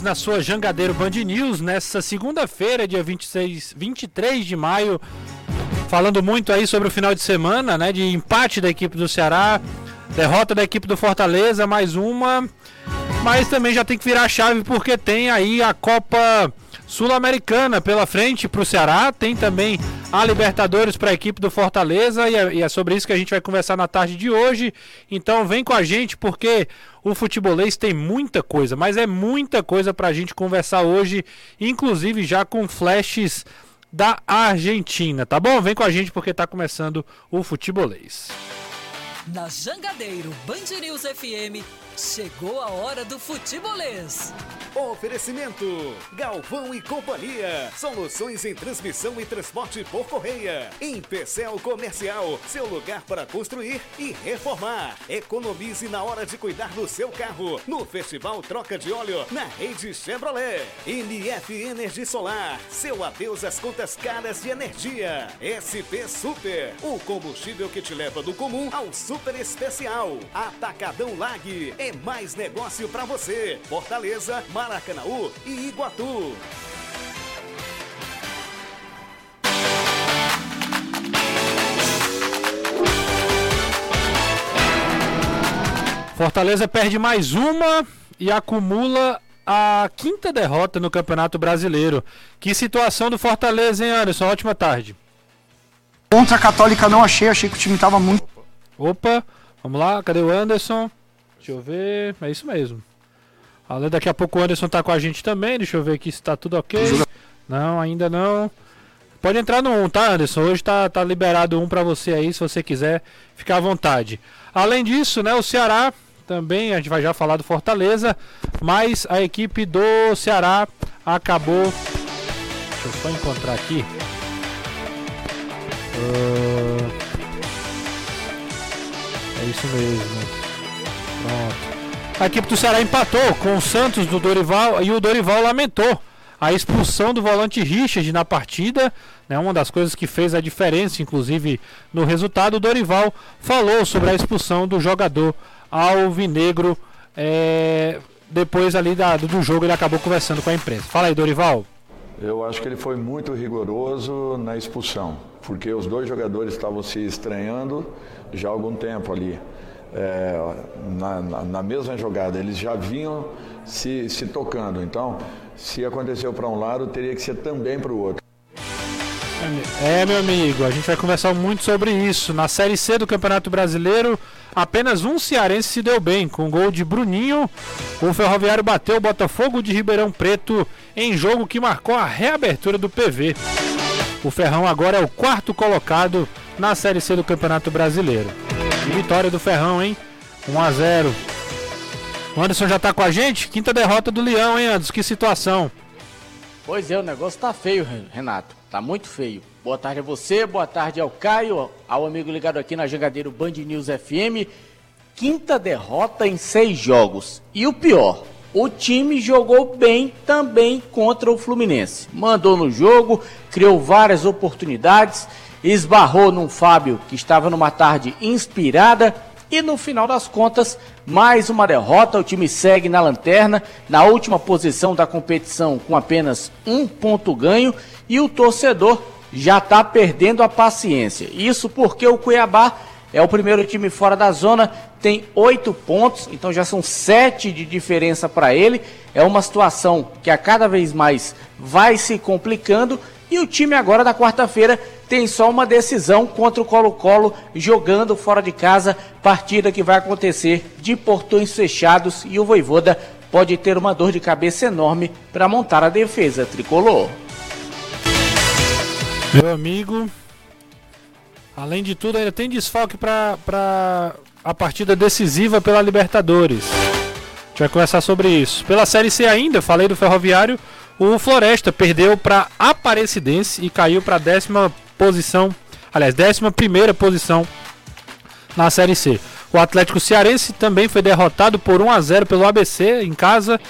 na sua Jangadeiro Band News nessa segunda-feira, dia 26, 23 de maio, falando muito aí sobre o final de semana, né, de empate da equipe do Ceará, derrota da equipe do Fortaleza, mais uma, mas também já tem que virar a chave porque tem aí a Copa Sul-Americana pela frente para o Ceará, tem também a Libertadores para a equipe do Fortaleza e é, e é, sobre isso que a gente vai conversar na tarde de hoje. Então vem com a gente porque o futebolês tem muita coisa, mas é muita coisa para a gente conversar hoje, inclusive já com flashes da Argentina, tá bom? Vem com a gente porque está começando o futebolês. Na Jangadeiro Band News FM, chegou a hora do futebolês. Oferecimento: Galvão e Companhia. Soluções em transmissão e transporte por correia. Em Pecel Comercial, seu lugar para construir e reformar. Economize na hora de cuidar do seu carro. No Festival Troca de Óleo, na rede Chevrolet. NF Energia Solar, seu adeus às contas caras de energia. SP Super, o combustível que te leva do comum ao super super especial. Atacadão Lag é mais negócio para você. Fortaleza, Maracanaú e Iguatu. Fortaleza perde mais uma e acumula a quinta derrota no Campeonato Brasileiro. Que situação do Fortaleza, hein, Anderson? Ótima tarde. Contra a Católica não achei, achei que o time estava muito Opa, vamos lá, cadê o Anderson? Deixa eu ver, é isso mesmo. Além, daqui a pouco o Anderson tá com a gente também, deixa eu ver aqui se tá tudo ok. Não, ainda não. Pode entrar no 1, tá, Anderson? Hoje tá, tá liberado um para você aí, se você quiser ficar à vontade. Além disso, né, o Ceará também, a gente vai já falar do Fortaleza, mas a equipe do Ceará acabou. Deixa eu só encontrar aqui. Uh... É isso mesmo. Pronto. A equipe do Ceará empatou com o Santos do Dorival e o Dorival lamentou a expulsão do volante Richard na partida, né, uma das coisas que fez a diferença, inclusive, no resultado. O Dorival falou sobre a expulsão do jogador alvinegro. É, depois ali da, do jogo ele acabou conversando com a imprensa. Fala aí, Dorival. Eu acho que ele foi muito rigoroso na expulsão, porque os dois jogadores estavam se estranhando já há algum tempo ali. É, na, na, na, mesma jogada, eles já vinham se, se tocando. Então, se aconteceu para um lado, teria que ser também para o outro. É, meu amigo, a gente vai conversar muito sobre isso. Na Série C do Campeonato Brasileiro, apenas um cearense se deu bem. Com gol de Bruninho, o Ferroviário bateu o Botafogo de Ribeirão Preto em jogo que marcou a reabertura do PV. O Ferrão agora é o quarto colocado na Série C do Campeonato Brasileiro. Vitória do Ferrão, hein? 1 a 0. O Anderson já tá com a gente? Quinta derrota do Leão, hein, Anderson? Que situação. Pois é, o negócio tá feio, Renato. Tá muito feio. Boa tarde a você, boa tarde ao Caio, ao amigo ligado aqui na Jangadeiro Band News FM. Quinta derrota em seis jogos. E o pior, o time jogou bem também contra o Fluminense. Mandou no jogo, criou várias oportunidades esbarrou num Fábio que estava numa tarde inspirada e no final das contas, mais uma derrota. O time segue na lanterna, na última posição da competição com apenas um ponto ganho e o torcedor já está perdendo a paciência. Isso porque o Cuiabá é o primeiro time fora da zona, tem oito pontos, então já são sete de diferença para ele. É uma situação que a cada vez mais vai se complicando e o time agora da quarta-feira tem só uma decisão contra o Colo-Colo jogando fora de casa, partida que vai acontecer de portões fechados e o Voivoda pode ter uma dor de cabeça enorme para montar a defesa tricolor. Meu amigo, além de tudo, ainda tem desfalque para a partida decisiva pela Libertadores. A gente vai conversar sobre isso. Pela Série C ainda, falei do Ferroviário, o Floresta perdeu para Aparecidense e caiu para a décima posição, aliás, 11 posição na Série C. O Atlético Cearense também foi derrotado por 1 a 0 pelo ABC em casa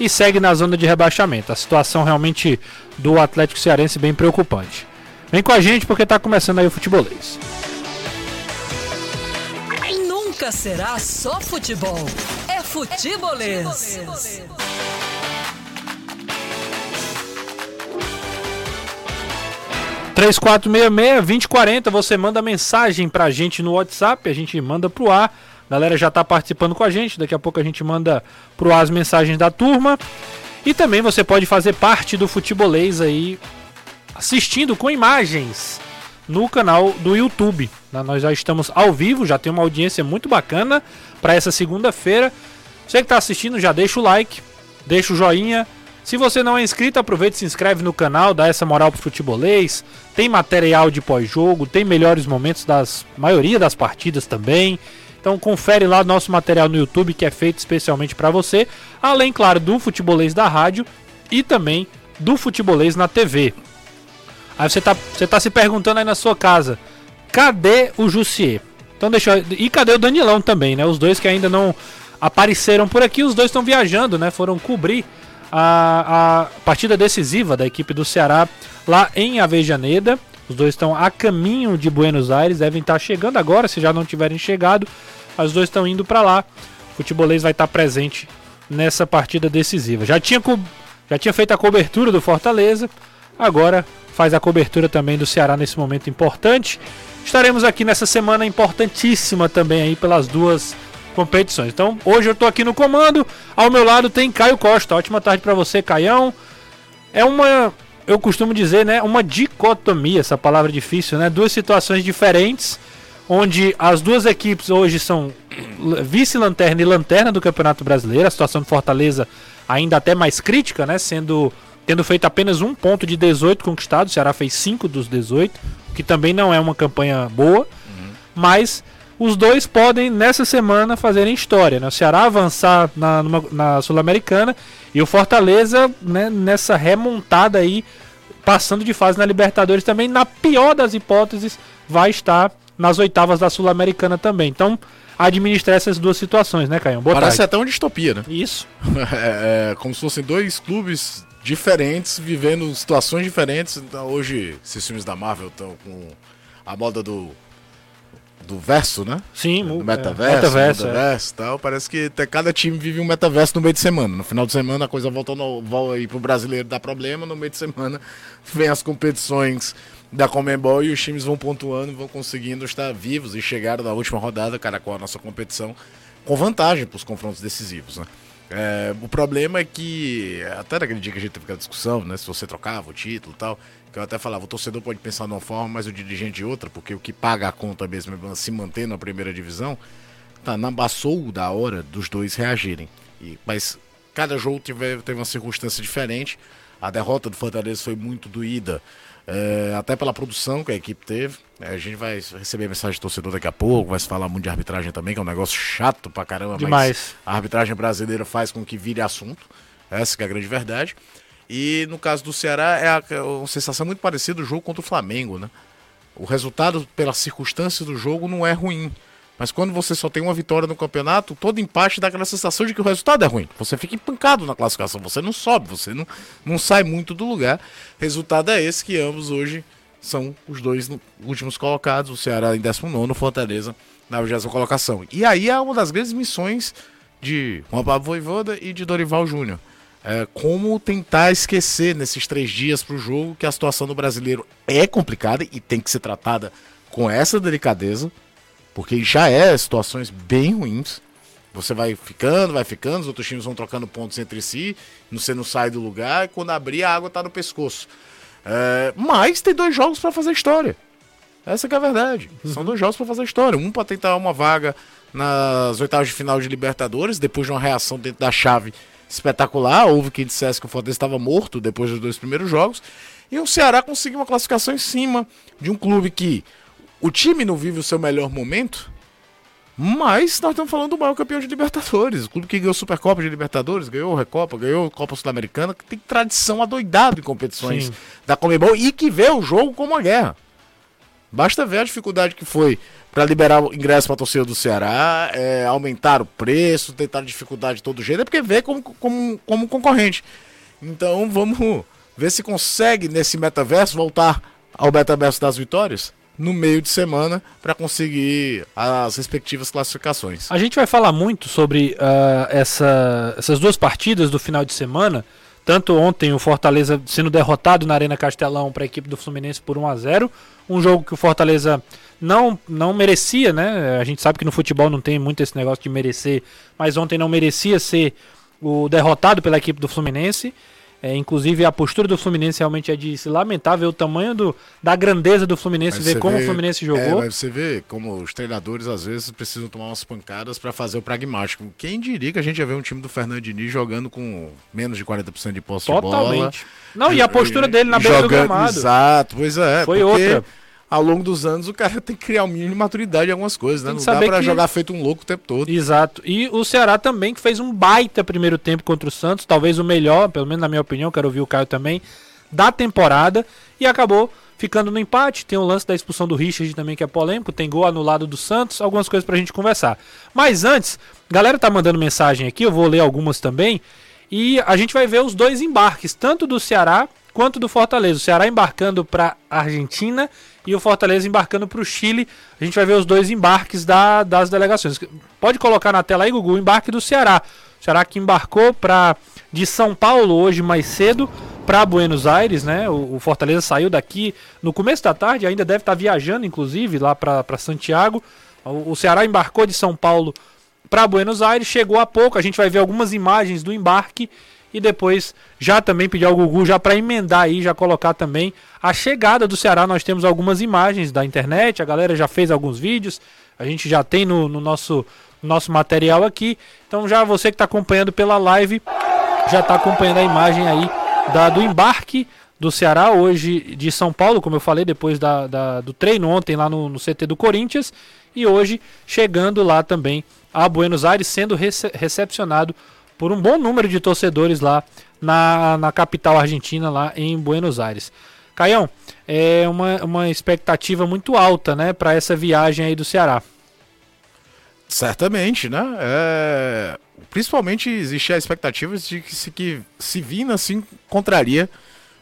e segue na zona de rebaixamento. A situação realmente do Atlético Cearense bem preocupante. Vem com a gente porque está começando aí o futebolês. Nunca será só futebol, é futebolês. futebolês. 3466-2040, você manda mensagem pra gente no WhatsApp, a gente manda pro ar. A galera já tá participando com a gente, daqui a pouco a gente manda pro ar as mensagens da turma. E também você pode fazer parte do futebolês aí, assistindo com imagens no canal do YouTube. Nós já estamos ao vivo, já tem uma audiência muito bacana para essa segunda-feira. Você que está assistindo, já deixa o like, deixa o joinha. Se você não é inscrito, aproveita e se inscreve no canal, dá essa moral pro futebolês. Tem material de pós-jogo, tem melhores momentos das maioria das partidas também. Então confere lá nosso material no YouTube que é feito especialmente para você, além claro do futebolês da rádio e também do futebolês na TV. Aí você tá, você tá se perguntando aí na sua casa, cadê o Jussier? Então deixa. E cadê o Danilão também, né? Os dois que ainda não apareceram por aqui, os dois estão viajando, né? Foram cobrir a, a partida decisiva da equipe do Ceará lá em Avejaneda. Os dois estão a caminho de Buenos Aires, devem estar chegando agora, se já não tiverem chegado. Os dois estão indo para lá. O futebolês vai estar presente nessa partida decisiva. Já tinha, já tinha feito a cobertura do Fortaleza, agora faz a cobertura também do Ceará nesse momento importante. Estaremos aqui nessa semana importantíssima também aí pelas duas competições. Então, hoje eu estou aqui no comando. Ao meu lado tem Caio Costa. Ótima tarde para você, Caião. É uma, eu costumo dizer, né, uma dicotomia, essa palavra difícil, né? Duas situações diferentes, onde as duas equipes hoje são vice-lanterna e lanterna do Campeonato Brasileiro. A situação do Fortaleza ainda até mais crítica, né, sendo tendo feito apenas um ponto de 18 conquistados. O Ceará fez 5 dos 18, que também não é uma campanha boa, uhum. mas os dois podem nessa semana fazerem história. Né? O Ceará avançar na, na Sul-Americana e o Fortaleza né, nessa remontada aí, passando de fase na Libertadores também. Na pior das hipóteses, vai estar nas oitavas da Sul-Americana também. Então, administrar essas duas situações, né, Caio? Boa Parece tarde. até uma distopia, né? Isso. é, é, como se fossem dois clubes diferentes, vivendo situações diferentes. Então, hoje, esses filmes da Marvel estão com a moda do do verso, né? Sim, do metaverso, é, metaverso, metaverso é. tal. Parece que cada time vive um metaverso no meio de semana. No final de semana a coisa volta, no, volta aí pro brasileiro dá problema, no meio de semana vem as competições da Comembol e os times vão pontuando, vão conseguindo estar vivos e chegaram na última rodada, cara, com a nossa competição, com vantagem para os confrontos decisivos, né? É, o problema é que, até naquele dia que a gente teve aquela discussão, né? Se você trocava o título e tal, eu até falava, o torcedor pode pensar de uma forma, mas o dirigente de outra, porque o que paga a conta mesmo é se manter na primeira divisão, tá, na passou da hora dos dois reagirem. E, mas cada jogo teve, teve uma circunstância diferente. A derrota do Fortaleza foi muito doída, é, até pela produção que a equipe teve. É, a gente vai receber mensagem de torcedor daqui a pouco, vai se falar muito de arbitragem também, que é um negócio chato pra caramba, Demais. mas a arbitragem brasileira faz com que vire assunto. Essa é a grande verdade. E no caso do Ceará é, é uma sensação muito parecida do jogo contra o Flamengo, né? O resultado, pelas circunstâncias do jogo, não é ruim. Mas quando você só tem uma vitória no campeonato, todo empate dá aquela sensação de que o resultado é ruim. Você fica empancado na classificação, você não sobe, você não, não sai muito do lugar. Resultado é esse que ambos hoje são os dois últimos colocados, o Ceará em 19 o Fortaleza na 20 colocação. E aí é uma das grandes missões de Juan Pablo Voivoda e de Dorival Júnior é, como tentar esquecer nesses três dias para o jogo que a situação do brasileiro é complicada e tem que ser tratada com essa delicadeza, porque já é situações bem ruins. Você vai ficando, vai ficando, os outros times vão trocando pontos entre si, você não sai do lugar e quando abrir a água está no pescoço. É, mas tem dois jogos para fazer história. Essa é a verdade. Uhum. São dois jogos para fazer história. Um para tentar uma vaga nas oitavas de final de Libertadores, depois de uma reação dentro da chave espetacular. Houve quem dissesse que o Fortaleza estava morto depois dos dois primeiros jogos. E o Ceará conseguiu uma classificação em cima de um clube que o time não vive o seu melhor momento, mas nós estamos falando do maior campeão de Libertadores. O clube que ganhou Supercopa de Libertadores, ganhou Recopa, ganhou Copa Sul-Americana, que tem tradição adoidado em competições Sim. da Comebol e que vê o jogo como uma guerra. Basta ver a dificuldade que foi para liberar o ingresso para a torcida do Ceará, é, aumentar o preço, tentar dificuldade de todo jeito, é porque vê como, como, como concorrente. Então vamos ver se consegue nesse metaverso voltar ao metaverso das vitórias no meio de semana para conseguir as respectivas classificações. A gente vai falar muito sobre uh, essa, essas duas partidas do final de semana Tanto ontem o Fortaleza sendo derrotado na Arena Castelão para a equipe do Fluminense por 1 a 0 Um jogo que o Fortaleza não, não merecia, né? A gente sabe que no futebol não tem muito esse negócio de merecer, mas ontem não merecia ser o derrotado pela equipe do Fluminense. É, inclusive a postura do Fluminense realmente é de se lamentar ver o tamanho do, da grandeza do Fluminense, Mas ver como vê- o Fluminense É, jogou. mas você vê como os treinadores às vezes precisam tomar umas pancadas para fazer o pragmático. Quem diria que a gente ia ver um time do Fernando Diniz jogando com menos de 40% de posse de bola? Totalmente. Não, e a postura dele na beira do Jogando- gramado. Exato, pois é. Foi outra. Ao longo dos anos, o cara tem que criar um mínimo de maturidade em algumas coisas, né? Não dá pra que- jogar feito um louco o tempo todo. Exato. E o Ceará também, que fez um baita primeiro tempo contra o Santos, talvez o melhor, pelo menos na minha opinião, quero ouvir o Caio também, da temporada, e acabou ficando no empate. Tem o lance da expulsão do Richard também, que é polêmico, tem gol anulado do Santos, algumas coisas pra gente conversar. Mas antes, galera tá mandando mensagem aqui, eu vou ler algumas também, e a gente vai ver os dois embarques, tanto do Ceará quanto do Fortaleza. O Ceará embarcando para Argentina e o Fortaleza embarcando para o Chile. A gente vai ver os dois embarques da- das delegações. Pode colocar na tela aí, Gugu, o embarque do Ceará. O Ceará que embarcou para de São Paulo hoje mais cedo para Buenos Aires, né? O, o Fortaleza saiu daqui no começo da tarde, ainda deve estar viajando, inclusive, lá para Santiago. O, o Ceará embarcou de São Paulo para Buenos Aires, chegou há pouco. A gente vai ver algumas imagens do embarque e depois já também pedir ao Gugu já para emendar aí, já colocar também a chegada do Ceará. Nós temos algumas imagens da internet, a galera já fez alguns vídeos, a gente já tem no, no nosso, nosso material aqui. Então já você que está acompanhando pela live já está acompanhando a imagem aí da, do embarque do Ceará hoje de São Paulo, como eu falei, depois da, da- do treino ontem lá no, no CT do Corinthians, e hoje chegando lá também a Buenos Aires, sendo rece- recepcionado por um bom número de torcedores lá na, na capital argentina, lá em Buenos Aires. Caião, é uma, uma expectativa muito alta, né, para essa viagem aí do Ceará. Certamente, né? É, Principalmente existia a expectativa de que se, que se Vina assim encontraria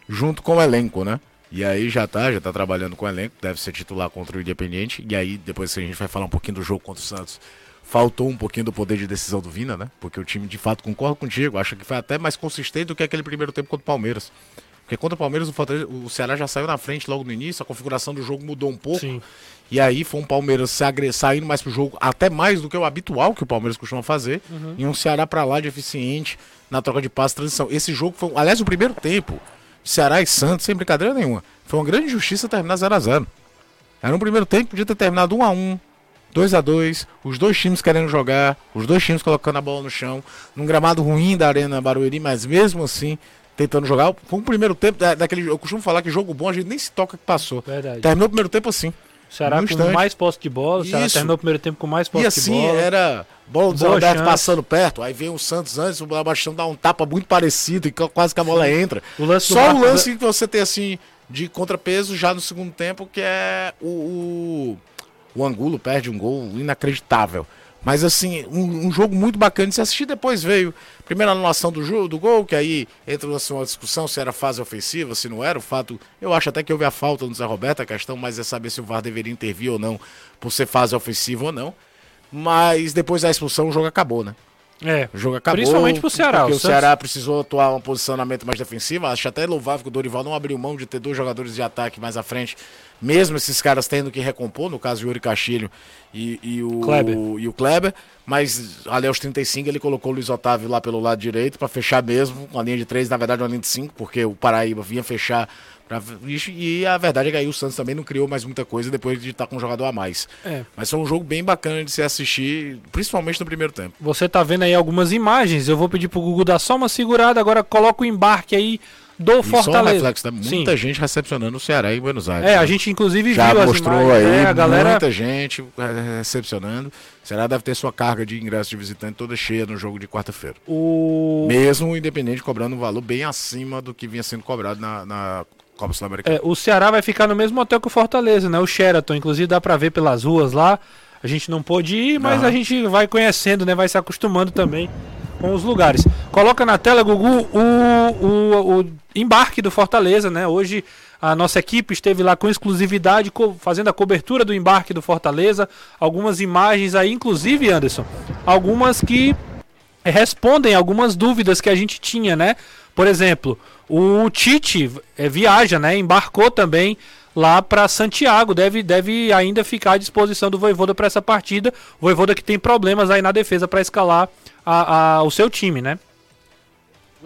junto com o elenco, né? E aí já tá, já tá trabalhando com o elenco, deve ser titular contra o Independiente. E aí depois a gente vai falar um pouquinho do jogo contra o Santos, faltou um pouquinho do poder de decisão do Vina, né? Porque o time de fato concorda contigo, acho que foi até mais consistente do que aquele primeiro tempo contra o Palmeiras. Porque contra o Palmeiras o, Ceará já saiu na frente logo no início, a configuração do jogo mudou um pouco. Sim. E aí foi um Palmeiras se agre- saindo mais pro jogo, até mais do que o habitual que o Palmeiras costuma fazer. E um Ceará pra lá de eficiente na troca de passe transição. Esse jogo foi, aliás, o primeiro tempo, Ceará e Santos, sem brincadeira nenhuma, foi uma grande injustiça terminar 0 a 0 Era um primeiro tempo que podia ter terminado 1 a 1 2 a 2 os dois times querendo jogar, os dois times colocando a bola no chão, num gramado ruim da Arena Barueri, mas mesmo assim tentando jogar. Foi um primeiro tempo da- daquele. Eu costumo falar que jogo bom a gente nem se toca que passou. Verdade. Terminou o primeiro tempo assim. O Ceará com instante. mais posse de bola, o Ceará terminou o primeiro tempo com mais posse E assim, de bola. era bola do Zé Roberto chance. passando perto, aí vem o Santos antes, o Bastião dá um tapa muito parecido e quase que a bola entra. O lance Só o lance que você tem assim de contrapeso já no segundo tempo, que é o, o, o Angulo perde um gol inacreditável. Mas assim, um, um jogo muito bacana de se assistir. Depois veio a primeira anulação do, jogo, do gol, que aí entra assim, uma discussão se era fase ofensiva, se não era. O fato, eu acho até que houve a falta no Zé Roberto, a questão mais é saber se o VAR deveria intervir ou não, por ser fase ofensiva ou não. Mas depois da expulsão o jogo acabou, né? É, O jogo acabou. Principalmente pro Ceará, Porque o o, Ceará precisou atuar um posicionamento mais defensivo. Acho até louvável que o Dorival não abriu mão de ter dois jogadores de ataque mais à frente. Mesmo esses caras tendo que recompor, no caso o Yuri Castilho e, e o, Kleber. e o Kleber. Mas ali aos 35 ele colocou o Luiz Otávio lá pelo lado direito para fechar mesmo. Uma linha de três, na verdade uma linha de cinco, porque o Paraíba vinha fechar. Pra... E a verdade é que aí o Santos também não criou mais muita coisa depois de estar com um jogador a mais. É. Mas foi um jogo bem bacana de se assistir, principalmente no primeiro tempo. Você tá vendo aí algumas imagens. Eu vou pedir pro Google dar só uma segurada. Agora coloca o embarque aí do E só um Fortaleza. reflexo, né? Sim. Muita gente recepcionando o Ceará em Buenos Aires. É, né? a gente inclusive já viu as mostrou imagens. aí É, a galera muita gente é, recepcionando. O Ceará deve ter sua carga de ingresso de visitante toda cheia no jogo de quarta-feira. o Mesmo o Independente cobrando um valor bem acima do que vinha sendo cobrado na, na Copa Sul-Americana. É, o Ceará vai ficar no mesmo hotel que o Fortaleza, né? O Sheraton, inclusive dá pra ver pelas ruas lá. A gente não pôde ir, mas Aham. a gente vai conhecendo, né? Vai se acostumando também com os lugares. Coloca na tela, Gugu, o, o, o embarque do Fortaleza, né? Hoje a nossa equipe esteve lá com exclusividade, fazendo a cobertura do embarque do Fortaleza. Algumas imagens aí, inclusive, Anderson, algumas que respondem algumas dúvidas que a gente tinha, né? Por exemplo, o Tite é, viaja, né? Embarcou também lá para Santiago. Deve, deve ainda ficar à disposição do Voivoda para essa partida. O Voivoda que tem problemas aí na defesa para escalar a, a, o seu time, né?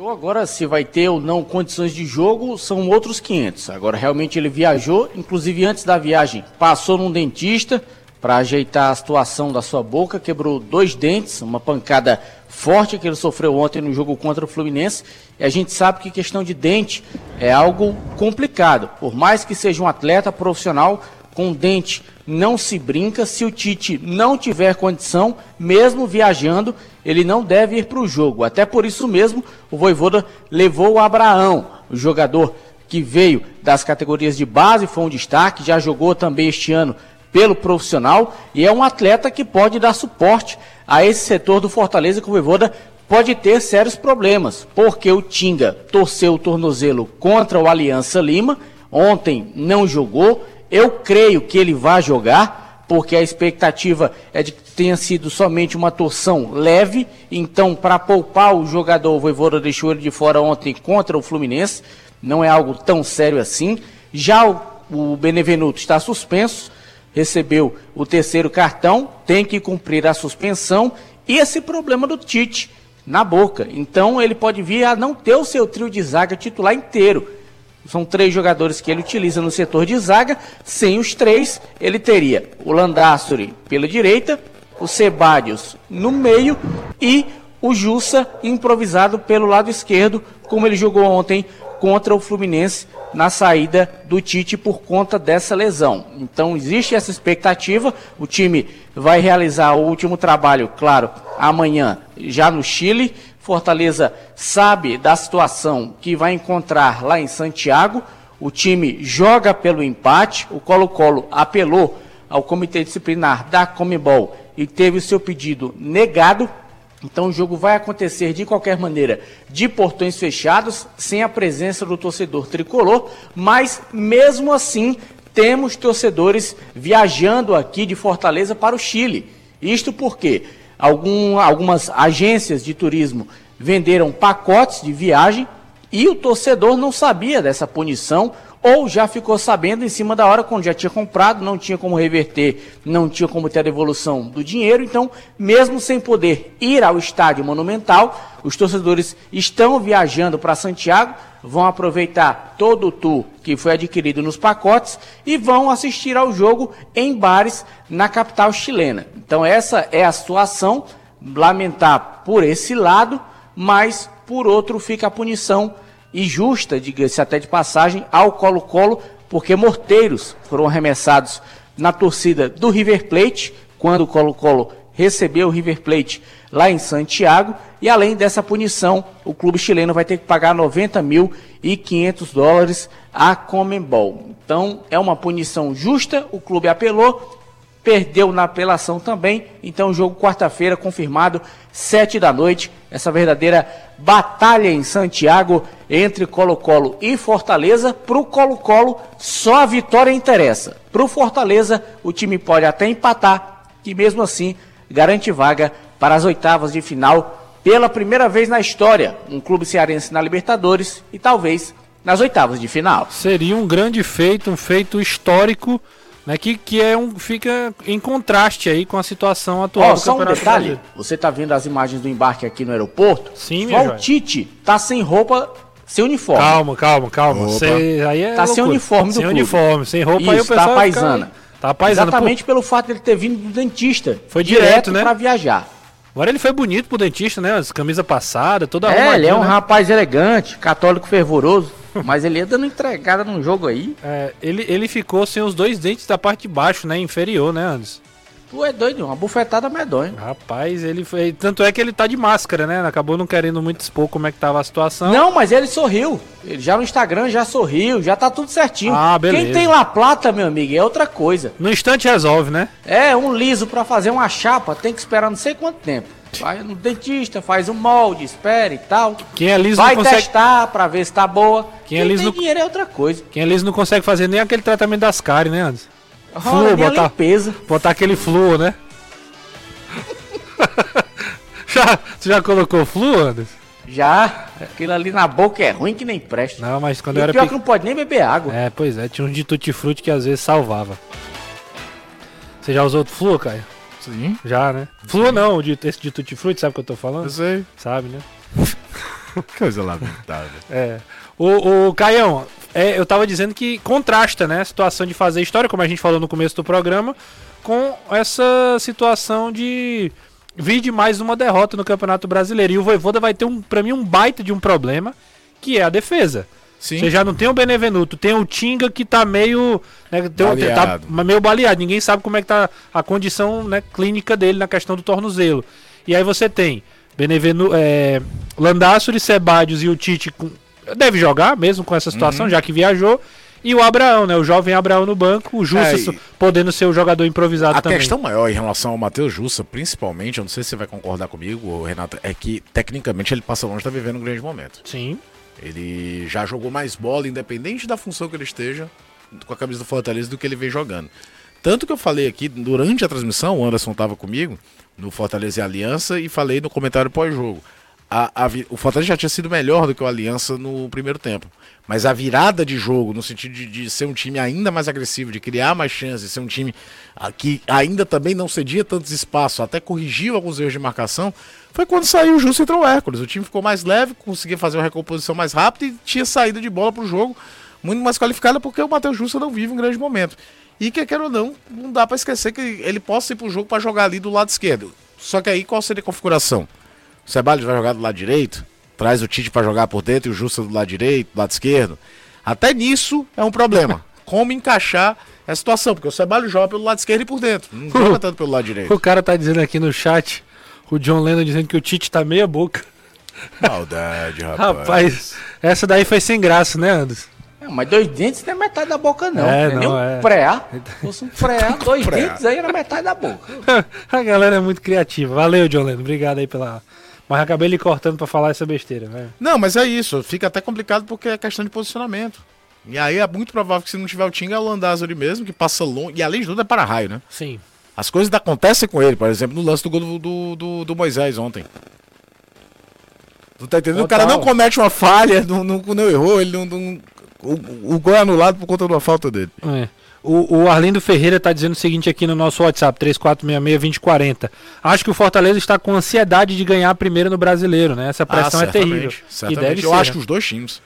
Agora, se vai ter ou não condições de jogo, são outros 500. Agora, realmente ele viajou, inclusive antes da viagem, passou num dentista para ajeitar a situação da sua boca, quebrou dois dentes, uma pancada forte que ele sofreu ontem no jogo contra o Fluminense. E a gente sabe que questão de dente é algo complicado. Por mais que seja um atleta profissional, com dente não se brinca. Se o Tite não tiver condição, mesmo viajando, ele não deve ir para o jogo. Até por isso mesmo, o Voivoda levou o Abraão, o jogador que veio das categorias de base, foi um destaque, já jogou também este ano pelo profissional e é um atleta que pode dar suporte a esse setor do Fortaleza que o Voivoda pode ter sérios problemas, porque o Tinga torceu o tornozelo contra o Aliança Lima, ontem não jogou, eu creio que ele vai jogar, porque a expectativa é de que tenha sido somente uma torção leve. Então, para poupar o jogador, o Voivoda deixou ele de fora ontem contra o Fluminense. Não é algo tão sério assim. Já o, o Benevenuto está suspenso, recebeu o terceiro cartão, tem que cumprir a suspensão. E esse problema do Tite na boca. Então, ele pode vir a não ter o seu trio de zaga titular inteiro. São três jogadores que ele utiliza no setor de zaga. Sem os três, ele teria o Landassori pela direita, o Sebadios no meio e o Jussa improvisado pelo lado esquerdo, como ele jogou ontem contra o Fluminense na saída do Tite por conta dessa lesão. Então existe essa expectativa. O time vai realizar o último trabalho, claro, amanhã já no Chile. Fortaleza sabe da situação que vai encontrar lá em Santiago. O time joga pelo empate. O Colo-Colo apelou ao comitê disciplinar da Comebol e teve o seu pedido negado. Então o jogo vai acontecer de qualquer maneira de portões fechados, sem a presença do torcedor tricolor, mas mesmo assim temos torcedores viajando aqui de Fortaleza para o Chile. Isto porque Algum, algumas agências de turismo venderam pacotes de viagem e o torcedor não sabia dessa punição ou já ficou sabendo em cima da hora quando já tinha comprado, não tinha como reverter, não tinha como ter a devolução do dinheiro. Então, mesmo sem poder ir ao estádio monumental, os torcedores estão viajando para Santiago, vão aproveitar todo o tour que foi adquirido nos pacotes e vão assistir ao jogo em bares na capital chilena. Então, essa é a situação. Lamentar por esse lado, mas por outro fica a punição e justa, diga-se até de passagem, ao Colo-Colo, porque morteiros foram arremessados na torcida do River Plate, quando o Colo-Colo recebeu o River Plate lá em Santiago, e além dessa punição, o clube chileno vai ter que pagar 90 mil e 500 dólares à Comembol. Então, é uma punição justa, o clube apelou, perdeu na apelação também. Então, jogo quarta-feira confirmado, sete da noite. Essa verdadeira batalha em Santiago entre Colo-Colo e Fortaleza. Para o Colo-Colo, só a vitória interessa. Para o Fortaleza, o time pode até empatar, que mesmo assim garante vaga para as oitavas de final pela primeira vez na história. Um clube cearense na Libertadores e talvez nas oitavas de final. Seria um grande feito, um feito histórico né, que, que é um, fica em contraste aí com a situação atual oh, do só um detalhe, brasileiro. você tá vendo as imagens do embarque aqui no aeroporto? Sim, Só o Tite tá sem roupa, sem uniforme. Calma, calma, calma. Cê, aí é tá loucura. sem uniforme Sem clube. uniforme, sem roupa Isso, aí o pessoal tá paisana. Fica... Tá paisana. Exatamente pelo fato de ele ter vindo do dentista. Foi direto, direto né? para viajar. Agora ele foi bonito pro dentista, né? As camisa passada, toda É, ele é um né? rapaz elegante, católico fervoroso. Mas ele ia dando entregada num jogo aí. É, ele, ele ficou sem os dois dentes da parte de baixo, né? Inferior, né, Anderson? Tu é doido, uma bufetada medonha. Rapaz, ele foi. Tanto é que ele tá de máscara, né? Acabou não querendo muito expor como é que tava a situação. Não, mas ele sorriu. Ele já no Instagram já sorriu, já tá tudo certinho. Ah, beleza. Quem tem La Plata, meu amigo, é outra coisa. No instante resolve, né? É, um liso para fazer uma chapa tem que esperar não sei quanto tempo. Vai no dentista, faz um molde, espere e tal. Quem é liso Vai não consegue... testar pra ver se tá boa. Quem, é Quem é liso tem dinheiro é outra coisa. Quem é liso não consegue fazer nem aquele tratamento das cáries, né, Anderson? Flúor, botar, limpeza. botar aquele flúor, né? já, você já colocou flúor, Anderson? Já, aquilo ali na boca é ruim que nem presta. Não, mas quando E eu era pior pe- que não pode nem beber água. É, pois é, tinha um de tutti-frutti que às vezes salvava. Você já usou flua, Caio? Sim, Já, né? Flua não, de- esse de tutti-frutti, sabe o que eu tô falando? eu sei. Sabe, né? Coisa lamentável. É. O, o Caião, é, eu tava dizendo que contrasta, né? A situação de fazer história, como a gente falou no começo do programa, com essa situação de vir de mais uma derrota no Campeonato Brasileiro. E o Voivoda vai ter, um, pra mim, um baita de um problema, que é a defesa. Sim. Você já não tem o Benevenuto, tem o Tinga que tá meio. Né, tem, tá Baleado. meio baleado. Ninguém sabe como é que tá a condição né, clínica dele na questão do tornozelo. E aí você tem Benevenu, é, Landassuri, Sebadios e o Tite com- deve jogar mesmo com essa situação, Uhum. já que viajou. E o Abraão, né? O jovem Abraão no banco, o Justa É, e- podendo ser o jogador improvisado A também. questão maior em relação ao Matheus Jussa, principalmente, eu não sei se você vai concordar comigo, Renato, é que tecnicamente ele passa longe, tá vivendo um grande momento. Sim. Ele já jogou mais bola, independente da função que ele esteja, com a camisa do Fortaleza, do que ele vem jogando. Tanto que eu falei aqui durante a transmissão, o Anderson estava comigo, no Fortaleza e Aliança, e falei no comentário pós-jogo. O Fortaleza já tinha sido melhor do que o Aliança no primeiro tempo. Mas a virada de jogo, no sentido de, de ser um time ainda mais agressivo, de criar mais chances, ser um time ah, que ainda também não cedia tantos espaços, até corrigiu alguns erros de marcação, foi quando saiu o Justo e entrou o Hércules. O time ficou mais leve, conseguia fazer uma recomposição mais rápida e tinha saída de bola para o jogo muito mais qualificada porque o Matheus Justo não vive um grande momento. E que quer ou não, não dá para esquecer que ele possa ir para o jogo para jogar ali do lado esquerdo. Só que aí qual seria a configuração? O Ceballos vai jogar do lado direito, traz o Tite para jogar por dentro e o Justo do lado direito, do lado esquerdo. Até nisso é um problema. Como encaixar essa situação? Porque o Ceballos joga pelo lado esquerdo e por dentro, não joga tanto pelo lado direito. O cara tá dizendo aqui no chat, o John Lennon dizendo que o Tite tá meia boca. Maldade, rapaz. Rapaz, essa daí foi sem graça, né, Anderson? Não, mas dois dentes não é metade da boca, não. É, É, não, nem um é. pré Se fosse um pré dois Pré-A. dentes aí era metade da boca. A galera é muito criativa. Valeu, John Lennon. Obrigado aí pela. Mas acabei lhe cortando pra falar essa besteira, né? Não, mas é isso. Fica até complicado porque é questão de posicionamento. E aí é muito provável que se não tiver o Tinga, é o Landázuri mesmo, que passa longe. E além de tudo é para-raio, né? Sim. As coisas acontecem com ele, por exemplo, no lance do gol do, do, do- Moisés ontem. Tu tá entendendo? O cara Total. não comete uma falha, não, não, não errou, ele não. não- o, o gol é anulado por conta de uma falta dele. É. O, o Arlindo Ferreira tá dizendo o seguinte aqui no nosso WhatsApp, 3466-2040. Acho que o Fortaleza está com ansiedade de ganhar a primeira no brasileiro, né? Essa pressão é terrível. E Ah, Certamente. deve Eu ser, acho né? que os dois times.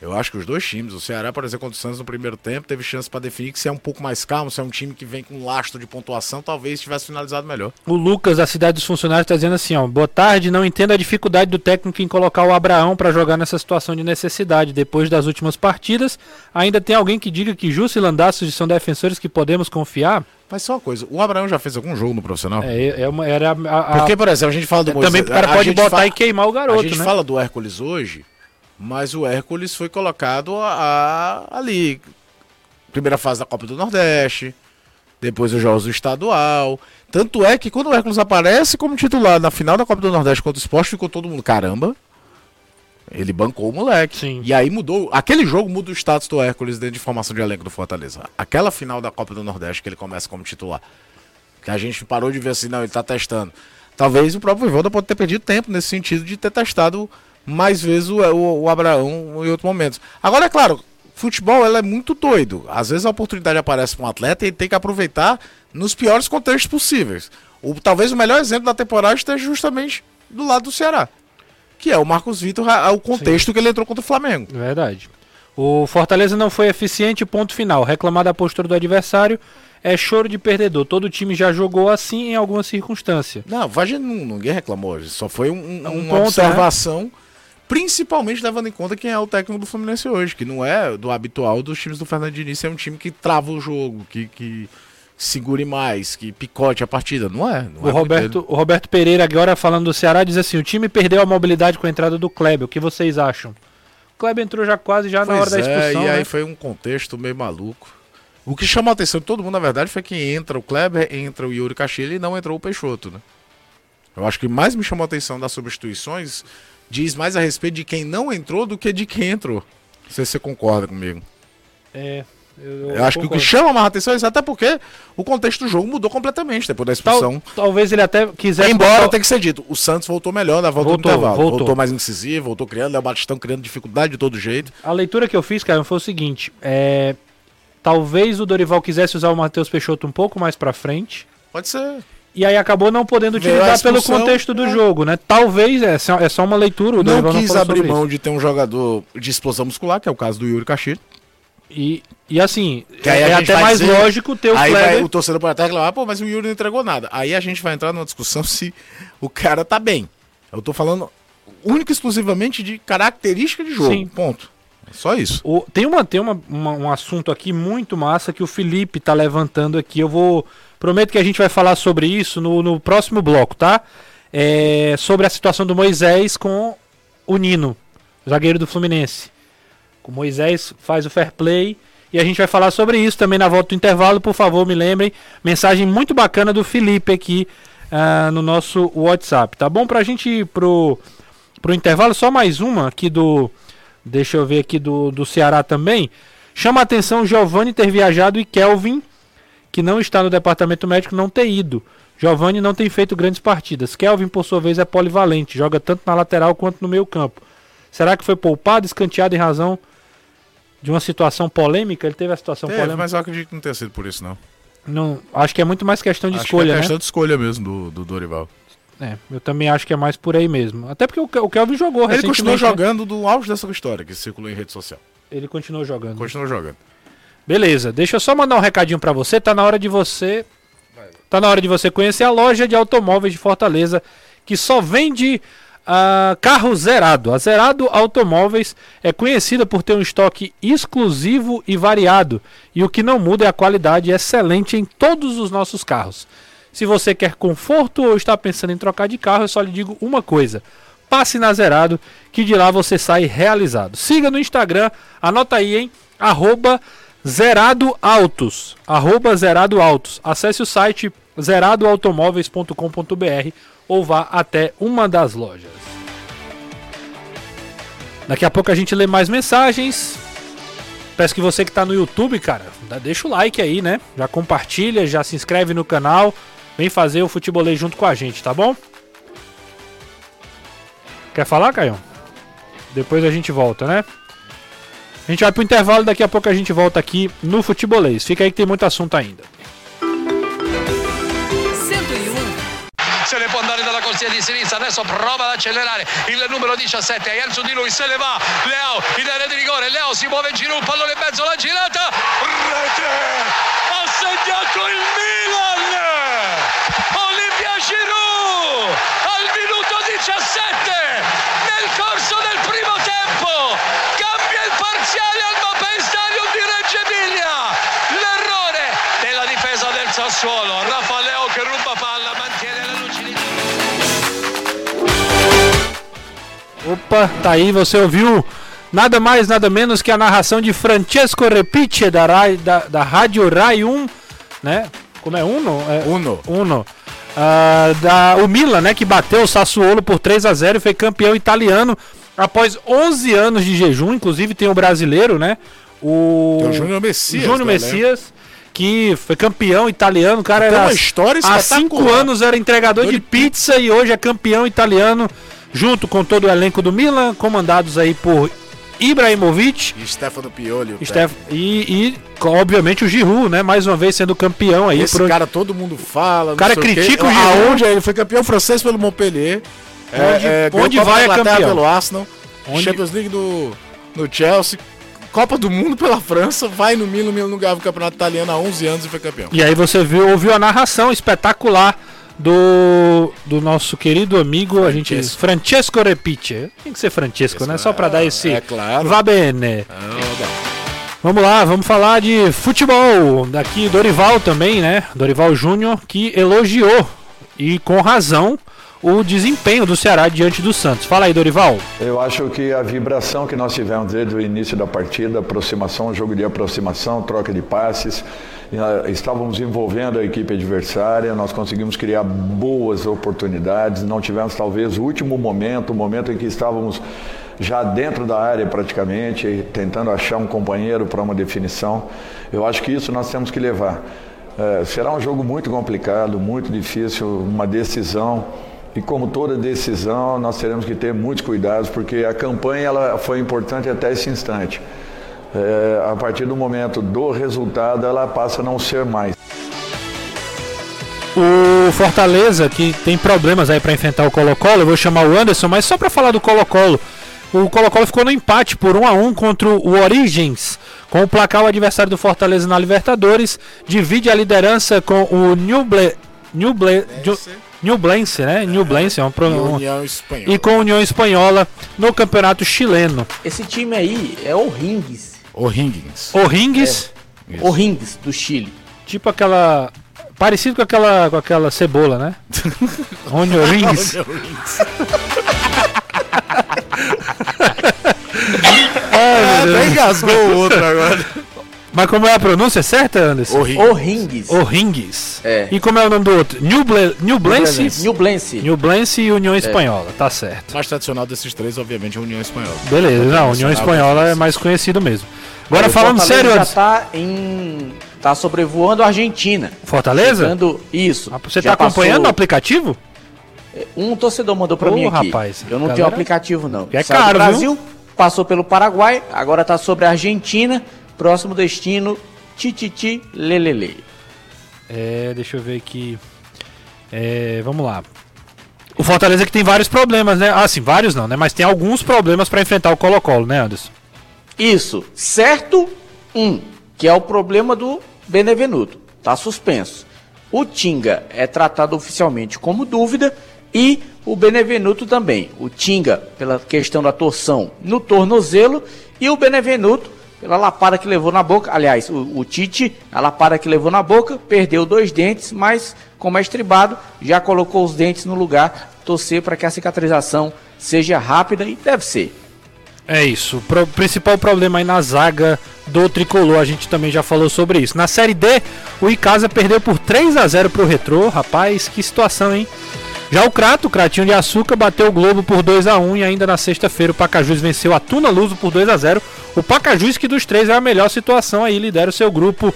Eu acho que os dois times. O Ceará, por exemplo, contra o Santos no primeiro tempo, teve chance pra definir que se é um pouco mais calmo, se é um time que vem com lastro de pontuação, talvez tivesse finalizado melhor. O Lucas, da Cidade dos Funcionários, está dizendo assim, ó. Boa tarde, não entendo a dificuldade do técnico em colocar o Abraão para jogar nessa situação de necessidade. Depois das últimas partidas, ainda tem alguém que diga que Justo e Landassos são defensores que podemos confiar? Mas só uma coisa, o Abraão já fez algum jogo no profissional? É, é uma, era a, a- Porque, por exemplo, a gente fala do Moisés. também o cara pode botar fa- e queimar o garoto, A gente né? fala do Hércules hoje, mas o Hércules foi colocado a- a- ali. Primeira fase da Copa do Nordeste, depois os Jogos do Estadual. Tanto é que quando o Hércules aparece como titular na final da Copa do Nordeste contra o Sport, ficou todo mundo, caramba. Ele bancou o moleque. Sim. E aí mudou. Aquele jogo muda o status do Hércules dentro de formação de elenco do Fortaleza. Aquela final da Copa do Nordeste que ele começa como titular. Que a gente parou de ver assim, não, ele tá testando. Talvez o próprio Ivaldo pode ter perdido tempo nesse sentido de ter testado mais vezes o, o, o Abraão em outros momentos. Agora, é claro, futebol ela é muito doido. Às vezes a oportunidade aparece para um atleta e ele tem que aproveitar nos piores contextos possíveis. O, talvez o melhor exemplo da temporada esteja justamente do lado do Ceará. Que é o Marcos Vitor, o contexto que ele entrou contra o Flamengo. Verdade. O Fortaleza não foi eficiente, ponto final. Reclamar da postura do adversário é choro de perdedor. Todo time já jogou assim em alguma circunstância. Não, Vagem não, ninguém reclamou. Só foi um, um- um uma ponto, observação, principalmente levando em conta quem é o técnico do Fluminense hoje, que não é do habitual dos times do Fernando Diniz, é um time que trava o jogo, que, que segure mais, que picote a partida. Não é. Não é O muito Roberto, o Roberto Pereira, agora falando do Ceará, diz assim: o time perdeu a mobilidade com a entrada do Kleber. O que vocês acham? O Kleber entrou já quase já na hora Pois da expulsão. é, e aí né? foi um contexto meio maluco. O que chamou a atenção de todo mundo, na verdade, foi que entra o Kleber, entra o Yuri Castilho e não entrou o Peixoto, né? Eu acho que mais me chamou a atenção das substituições diz mais a respeito de quem não entrou do que de quem entrou. Não sei se você concorda comigo. É, Eu, Eu acho que o que chama mais atenção é isso, até porque o contexto do jogo mudou completamente depois da expulsão. Tal- talvez ele até quisesse. Embora botar- tem que ser dito, o Santos voltou melhor na volta Voltou, do intervalo. voltou. Voltou. mais incisivo, voltou criando, Léo Batistão criando dificuldade de todo jeito. A leitura que eu fiz, cara, foi o seguinte: é, talvez o Dorival quisesse usar o Matheus Peixoto um pouco mais pra frente. Pode ser. E aí acabou não podendo utilizar pelo contexto do é. jogo, né? Talvez, é só, é só uma leitura, o Não Dorival quis falou abrir mão isso. de ter um jogador de explosão muscular, que é o caso do Yuri Caxiri. E, e assim, Que é até mais dizer- lógico ter o aí vai, o torcedor pode até reclamar, pô, mas o Yuri não entregou nada. Aí a gente vai entrar numa discussão se o cara tá bem. Eu tô falando único e exclusivamente de característica de jogo. Sim. Ponto. É Só isso. O- tem uma, tem uma, uma- um assunto aqui muito massa que o Felipe tá levantando aqui. Eu vou. Prometo que a gente vai falar sobre isso no, no próximo bloco, tá? É, sobre a situação do Moisés com o Nino, zagueiro do Fluminense. O Moisés faz o fair play. E a gente vai falar sobre isso também na volta do intervalo. Por favor, me lembrem. Mensagem muito bacana do Felipe aqui ah, no nosso WhatsApp. Tá bom? Pra gente ir pro, pro intervalo, só mais uma aqui do. Deixa eu ver aqui do, do Ceará também. Chama a atenção Giovanni ter viajado e Kelvin, que não está no departamento médico, não ter ido. Giovanni não tem feito grandes partidas. Kelvin, por sua vez, é polivalente, joga tanto na lateral quanto no meio campo. Será que foi poupado, escanteado em razão de uma situação polêmica? Ele teve a situação Teve, polêmica. mas eu acredito que não tenha sido por isso, não. Não, acho que é muito mais questão de Acho escolha, que é né? questão de escolha mesmo do, do Dorival. É, eu também acho que é mais por aí mesmo. Até porque o, Ke- o Kelvin jogou Ele continuou né? jogando do auge dessa história que circulou em rede social. Ele continuou jogando. Continuou jogando. Beleza, deixa eu só mandar um recadinho pra você. Tá na hora de você. Tá na hora de você conhecer a loja de automóveis de Fortaleza, que só vende ah, carro zerado. A Zerado Automóveis é conhecida por ter um estoque exclusivo e variado. E o que não muda é a qualidade excelente em todos os nossos carros. Se você quer conforto ou está pensando em trocar de carro, eu só lhe digo uma coisa. Passe na Zerado, que de lá você sai realizado. Siga no Instagram, anota aí, hein? Arroba Zerado Autos. Arroba Zerado Autos. Acesse o site zeradoautomóveis.com.br ou vá até uma das lojas. Daqui a pouco a gente lê mais mensagens. Peço que você que está no YouTube, cara, deixa o like aí, né? Já compartilha, já se inscreve no canal. Vem fazer o futebolês junto com a gente, tá bom? Quer falar, Caio? Depois a gente volta, né? A gente vai pro intervalo, daqui a pouco a gente volta aqui no Futebolês. Fica aí que tem muito assunto ainda. 101 se ne può andare dalla corsia di sinistra adesso prova ad accelerare il numero 17 e su di lui se ne va Leo in area di rigore Leo si muove in giro un pallone in mezzo la girata rete ha segnato il Milan Opa, tá aí, você ouviu nada mais, nada menos que a narração de Francesco Repice da, Rai, da, da Rádio Rai 1, né? Como é Uno? É, Uno. Uno. Ah, da, o Milan, né, que bateu o Sassuolo por 3 a 0 e foi campeão italiano após 11 anos de jejum. Inclusive tem o brasileiro, né? O, o Júnior Messias, Júnior Messias, que foi campeão italiano. O cara Tem era uma história há 5 espetacular. anos era entregador de pizza e hoje é campeão italiano, junto com todo o elenco do Milan, comandados aí por Ibrahimovic. E Stefano Pioli. o Steph, e, e, obviamente o Giroud, né? Mais uma vez sendo campeão aí. Esse por- cara todo mundo fala. O cara critica o Giroud. Aonde ele foi campeão francês pelo Montpellier. Onde- ganhou onde Copa vai é Inglaterra campeão. pelo Arsenal. Onde- Champions League do, no Chelsea. Copa do Mundo pela França. Vai no Milan. O Milan não ganhava o campeonato italiano há 11 anos e foi campeão. E aí você viu, ouviu a narração espetacular do, do nosso querido amigo, a gente Francesco. Francesco Repice. Tem que ser Francesco, né? Só pra dar esse É claro. vá bene. Ah, Vamos lá, vamos falar de futebol. Daqui Dorival também, né? Dorival Júnior que elogiou e com razão o desempenho do Ceará diante do Santos. Fala aí, Dorival. Eu acho que a vibração que nós tivemos desde o início da partida, aproximação, jogo de aproximação, troca de passes, estávamos envolvendo a equipe adversária, nós conseguimos criar boas oportunidades, não tivemos talvez o último momento, o momento em que estávamos já dentro da área praticamente, tentando achar um companheiro para uma definição. Eu acho que isso nós temos que levar. É, será um jogo muito complicado, muito difícil, uma decisão. E como toda decisão, nós teremos que ter muitos cuidados, porque a campanha ela foi importante até esse instante. É, a partir do momento do resultado, ela passa a não ser mais. O Fortaleza, que tem problemas aí para enfrentar o Colo-Colo, eu vou chamar o Anderson, mas só para falar do Colo-Colo. O Colo-Colo ficou no empate por 1 a 1 contra o Origins. Com o placar, o adversário do Fortaleza na Libertadores divide a liderança com o Newble, Newble, Newblense, né? Newblense é um, pro- União Espanhola. e com a União Espanhola no Campeonato Chileno. Esse time aí é o Rings. O Higgins. O Rings, O Rings do Chile. tipo aquela parecido com aquela com aquela cebola, né? Onion Rings. Até engasgou o outro agora. Mas como é a pronúncia certa, Anderson? O Higgins. O Rings. O Rings. É. E como é o nome do outro? Newble, Newblense? Newblense. Newblense e União Espanhola, tá certo. O mais tradicional desses três, obviamente, é a União Espanhola. Beleza, não, União Espanhola é mais conhecido mesmo. Agora O falando sério, já tá em tá sobrevoando a Argentina. Fortaleza? Chegando- isso. Ah, Você Já tá acompanhando o passou- aplicativo? Um torcedor mandou pra Ô, mim aqui. rapaz, eu não galera- tenho aplicativo não. É Saiu caro, viu? Brasil, passou pelo Paraguai, agora tá sobre a Argentina, próximo destino Tititi Lelele. É, deixa eu ver aqui. É, vamos lá. O Fortaleza que tem vários problemas, né? Ah, sim, vários não, né? Mas tem alguns problemas pra enfrentar o Colo-Colo, né, Anderson? Isso, certo? Um, que é o problema do Benevenuto, tá suspenso. O Tinga é tratado oficialmente como dúvida e o Benevenuto também. O Tinga pela questão da torção no tornozelo e o Benevenuto pela lapada que levou na boca. Aliás, o, o Tite, a lapada que levou na boca, perdeu dois dentes, mas como é estribado, já colocou os dentes no lugar, torcer para que a cicatrização seja rápida e deve ser. É isso. O principal problema aí na zaga do tricolor, a gente também já falou sobre isso. Na Série D, o Icasa perdeu por 3 a 0 pro Retrô. Rapaz, que situação, hein? Já o Crato, o Cratinho de Açúcar, bateu o Globo por 2 a 1 e ainda na sexta-feira o Pacajus venceu a Tuna Luso por 2 a 0 O Pacajus, que dos três é a melhor situação aí, lidera o seu grupo.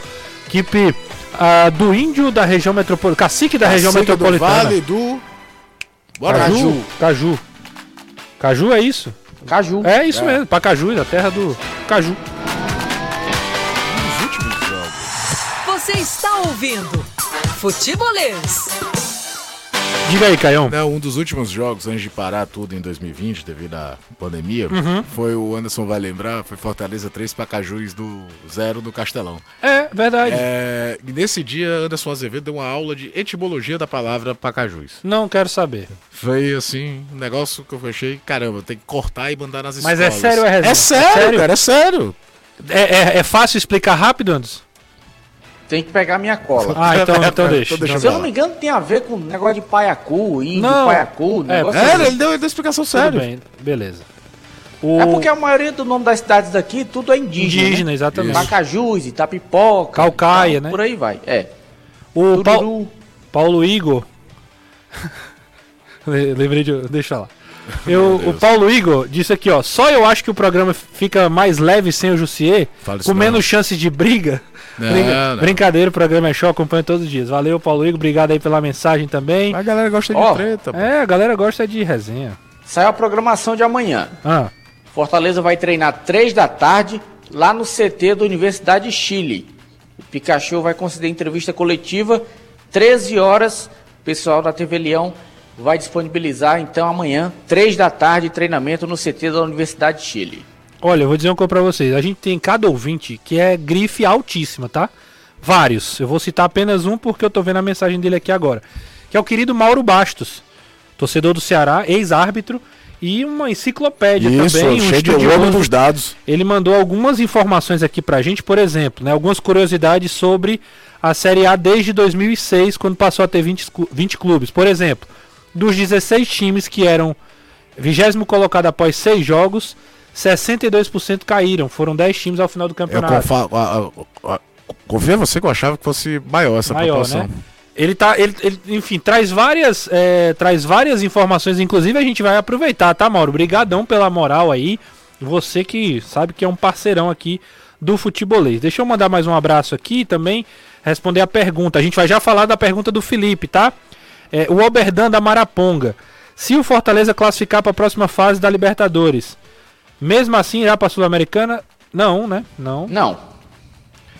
Equipe ah, do Índio da região metropolitana, cacique da região Cacique do metropolitana. Vale do... Bora, Caju. Caju. Caju é isso? Caju. É isso mesmo, Pacajus, a terra do Caju. Nos últimos jogos. Você está ouvindo Futebolês. Diga aí, Caião. Não, um dos últimos jogos, antes de parar tudo em 2020, devido à pandemia, Uhum. foi o Anderson vai lembrar, foi Fortaleza 3 Pacajus do 0 do Castelão. É, verdade. É, nesse dia, Anderson Azevedo deu uma aula de etimologia da palavra Pacajus. Não quero saber. Foi assim, um negócio que eu achei, caramba, tem que cortar e mandar nas Mas escolas. é sério é? É sério, É sério? cara, é sério. É, é, é fácil explicar rápido, Anderson? Tem que pegar minha cola. Ah, então, então deixa. Então deixa Se eu não me engano, tem a ver com negócio de paiacu, índio, Não. paiacu, É, negócio É, assim. ele deu, ele deu explicação Tudo séria. bem, beleza. O... É porque a maioria do nome das cidades daqui, tudo é indígena. Indígena, né? exatamente. Pacajus, Itapipoca. Calcaia, tal, né? Por aí vai. É. O Pau- Tururu. Paulo Igor. Le- Lembrei de. Deixa lá. Eu, o Paulo Igor disse aqui, ó. Só eu acho que o programa fica mais leve sem o Jussier, com não. menos chances de briga. Não, Brinca- não. Brincadeira, o programa é show, acompanho todos os dias. Valeu, Paulo Igor. Obrigado aí pela mensagem também. A galera gosta de treta, pô. É, a galera gosta de resenha. Saiu a programação de amanhã. Ah, Fortaleza vai treinar 3 da tarde lá no CT da Universidade de Chile. O Pikachu vai conceder entrevista coletiva 13 horas. Pessoal da TV Leão vai disponibilizar então amanhã, 3 da tarde, treinamento no CT da Universidade de Chile. olha, eu vou dizer uma coisa pra vocês. A gente tem cada ouvinte que é grife altíssima, tá? Vários. Eu vou citar apenas um porque eu tô vendo a mensagem dele aqui agora. Que é o querido Mauro Bastos, torcedor do Ceará, ex-árbitro e uma enciclopédia Isso, também. Um cheio de logo dos dados. Ele mandou algumas informações aqui pra gente, por exemplo, né, algumas curiosidades sobre a Série A desde 2006, quando passou a ter 20, clu- 20 clubes. Por exemplo, dos 16 times que eram 20 colocado após 6 jogos, 62% caíram. Foram 10 times ao final do Eu campeonato. confa, a, a, a, confia em você que eu achava que fosse maior essa Maior, proporção. né? Ele tá. Ele, ele, enfim, traz várias. é, traz várias informações, inclusive a gente vai aproveitar, tá, Mauro? Obrigadão pela moral aí. Você que sabe que é um parceirão aqui do futebolês. Deixa eu mandar mais um abraço aqui também responder a pergunta. A gente vai já falar da pergunta do Felipe, tá? É, o Oberdan da Maraponga. Se o Fortaleza classificar para a próxima fase da Libertadores, mesmo assim irá para a Sul-Americana? Não, né? Não. Não.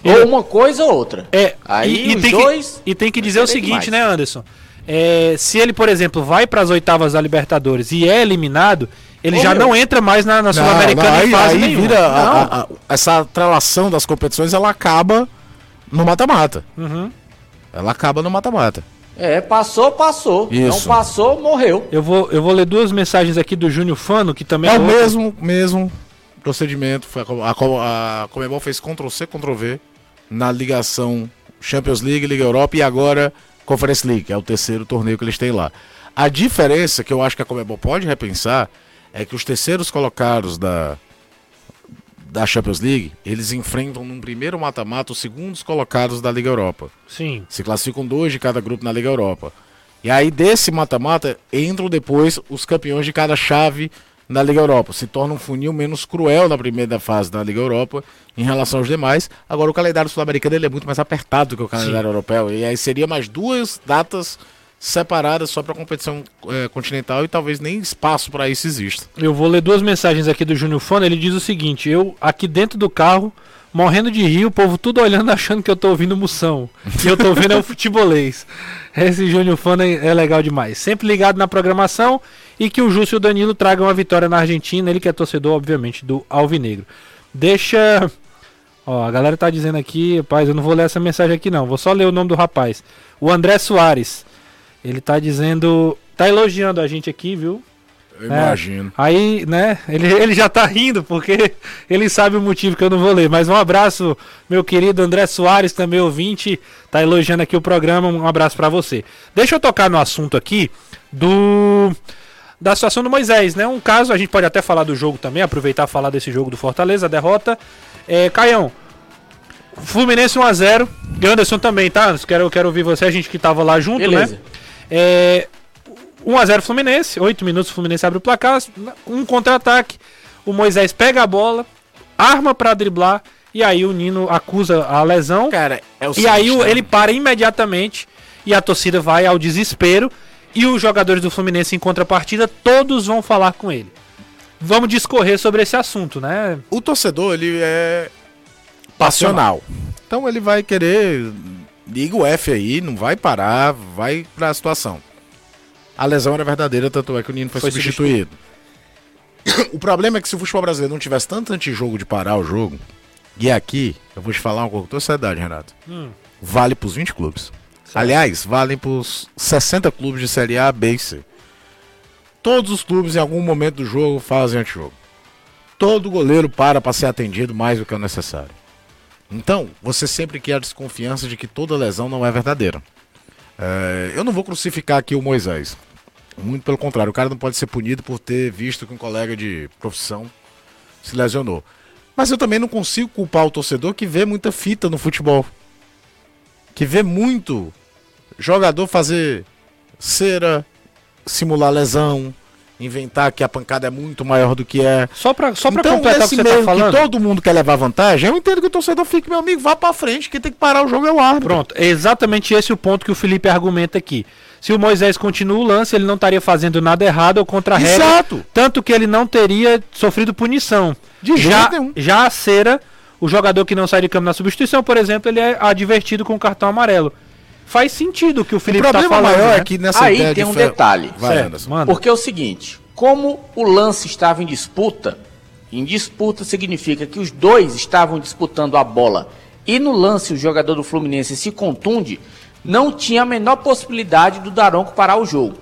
Ou uma coisa ou outra. É, Aí e, e tem dois. que, e tem que dizer o seguinte, demais. né, Anderson? É, se ele, por exemplo, vai para as oitavas da Libertadores e é eliminado, ele Ô, já meu. não entra mais na, na Sul-Americana em aí, fase aí nenhuma. vira a- a- a- essa trelação das competições, ela acaba no mata-mata. Uhum. Ela acaba no mata-mata. É, passou, passou. Isso. Não passou, morreu. Eu vou, eu vou ler duas mensagens aqui do Júnior Fano, que também É o outro- mesmo, mesmo procedimento. Foi a, a, a Comebol fez Ctrl-C, Ctrl-V na ligação Champions League, Liga Europa e agora Conference League, que é o terceiro torneio que eles têm lá. A diferença que eu acho que a Comebol pode repensar é que os terceiros colocados da, da Champions League, eles enfrentam num primeiro mata-mata os segundos colocados da Liga Europa. Sim. Se classificam dois de cada grupo na Liga Europa. E aí, desse mata-mata, entram depois os campeões de cada chave na Liga Europa. Se torna um funil menos cruel na primeira fase da Liga Europa em relação aos demais. Agora, o calendário sul-americano é muito mais apertado do que o calendário europeu. E aí seria mais duas datas separadas só para competição eh, continental e talvez nem espaço para isso exista. Eu vou ler duas mensagens aqui do Júnior Fano. Ele diz o seguinte: Eu, aqui dentro do carro, morrendo de rir, o povo tudo olhando, achando que eu tô ouvindo moção. E eu tô vendo é o futebolês. Esse Júnior Fano é, é legal demais. Sempre ligado na programação e que o Júcio e o Danilo tragam a vitória na Argentina. Ele que é torcedor, obviamente, do Alvinegro. Deixa. Ó, a galera tá dizendo aqui, rapaz, eu não vou ler essa mensagem aqui não, vou só ler o nome do rapaz. O André Soares. Ele tá dizendo. Tá elogiando a gente aqui, viu? Eu É. imagino. Aí, né, ele, ele já tá rindo, porque ele sabe o motivo que eu não vou ler. Mas um abraço, meu querido André Soares, também ouvinte, tá elogiando aqui o programa. Um abraço pra você. Deixa eu tocar no assunto aqui do. Da situação do Moisés, né? Um caso, a gente pode até falar do jogo também, aproveitar e falar desse jogo do Fortaleza, a derrota. É, Caião, Fluminense 1x0. E Anderson também, tá? Anderson? Quero, quero ouvir você, a gente que tava lá junto, Beleza. né? É, 1x0 Fluminense, 8 minutos o Fluminense abre o placar, um contra-ataque, o Moisés pega a bola, arma pra driblar, e aí o Nino acusa a lesão, Cara, é o e aí né? ele para imediatamente, e a torcida vai ao desespero, e os jogadores do Fluminense em contrapartida, todos vão falar com ele. Vamos discorrer sobre esse assunto, né? o torcedor ele é passional. Então ele vai querer liga o F aí, não vai parar, vai pra situação. A lesão era verdadeira, tanto é que o Nino foi, Foi substituído. o problema é que se o futebol brasileiro não tivesse tanto antijogo de parar o jogo, e aqui, eu vou te falar uma coisa com toda seriedade, Renato. Vale pros 20 clubes. Aliás, valem pros 60 clubes de Série A, B e C. Todos os clubes em algum momento do jogo fazem antijogo todo goleiro para para ser atendido mais do que o necessário. Então, você sempre quer a desconfiança de que toda lesão não é verdadeira. É, eu não vou crucificar aqui o Moisés. Muito pelo contrário, o cara não pode ser punido por ter visto que um colega de profissão se lesionou. Mas eu também não consigo culpar o torcedor que vê muita fita no futebol. Que vê muito jogador fazer cera, simular lesão, inventar que a pancada é muito maior do que é. Só pra, só pra então, completar o que você tá falando. que todo mundo quer levar vantagem, eu entendo que o torcedor fique, meu amigo, vá pra frente, quem tem que parar o jogo é o árbitro. Pronto, é exatamente esse o ponto que o Felipe argumenta aqui. Se o Moisés continua o lance, ele não estaria fazendo nada errado ou contra a regra. Exato. Tanto que ele não teria sofrido punição. De já, nenhum. já a cera, o jogador que não sai de campo na substituição, por exemplo, ele é advertido com cartão amarelo. Faz sentido o que o O Felipe tá problema falando. maior né? é que nessa Aí ideia tem de um fe- detalhe. Vai, Certo, Anderson. manda. Porque é o seguinte, como o lance estava em disputa, em disputa significa que os dois estavam disputando a bola e no lance o jogador do Fluminense se contunde, não tinha a menor possibilidade do Daronco parar o jogo.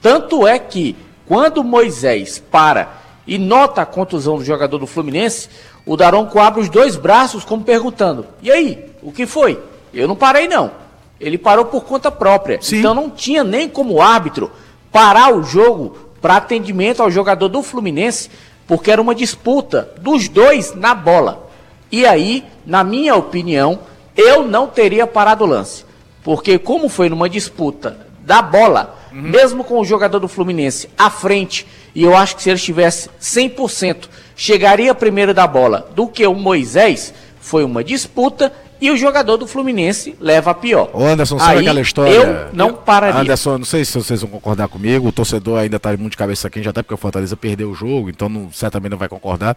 Tanto é que quando o Moisés para e nota a contusão do jogador do Fluminense, o Daronco abre os dois braços como perguntando: "E aí, o que foi?" Eu não parei não. Ele parou por conta própria. Sim. Então não tinha nem como árbitro parar o jogo para atendimento ao jogador do Fluminense, porque era uma disputa dos dois na bola. E aí, na minha opinião, eu não teria parado o lance. Porque como foi numa disputa da bola, mesmo com o jogador do Fluminense à frente, e eu acho que se ele estivesse 100%, chegaria primeiro da bola do que o Moisés, foi uma disputa e o jogador do Fluminense leva a pior. Ô Anderson, sabe Aí, aquela história? Eu não pararia. Anderson, não sei se vocês vão concordar comigo, o torcedor ainda tá muito de cabeça quente, até porque o Fortaleza perdeu o jogo, então não, certamente não vai concordar.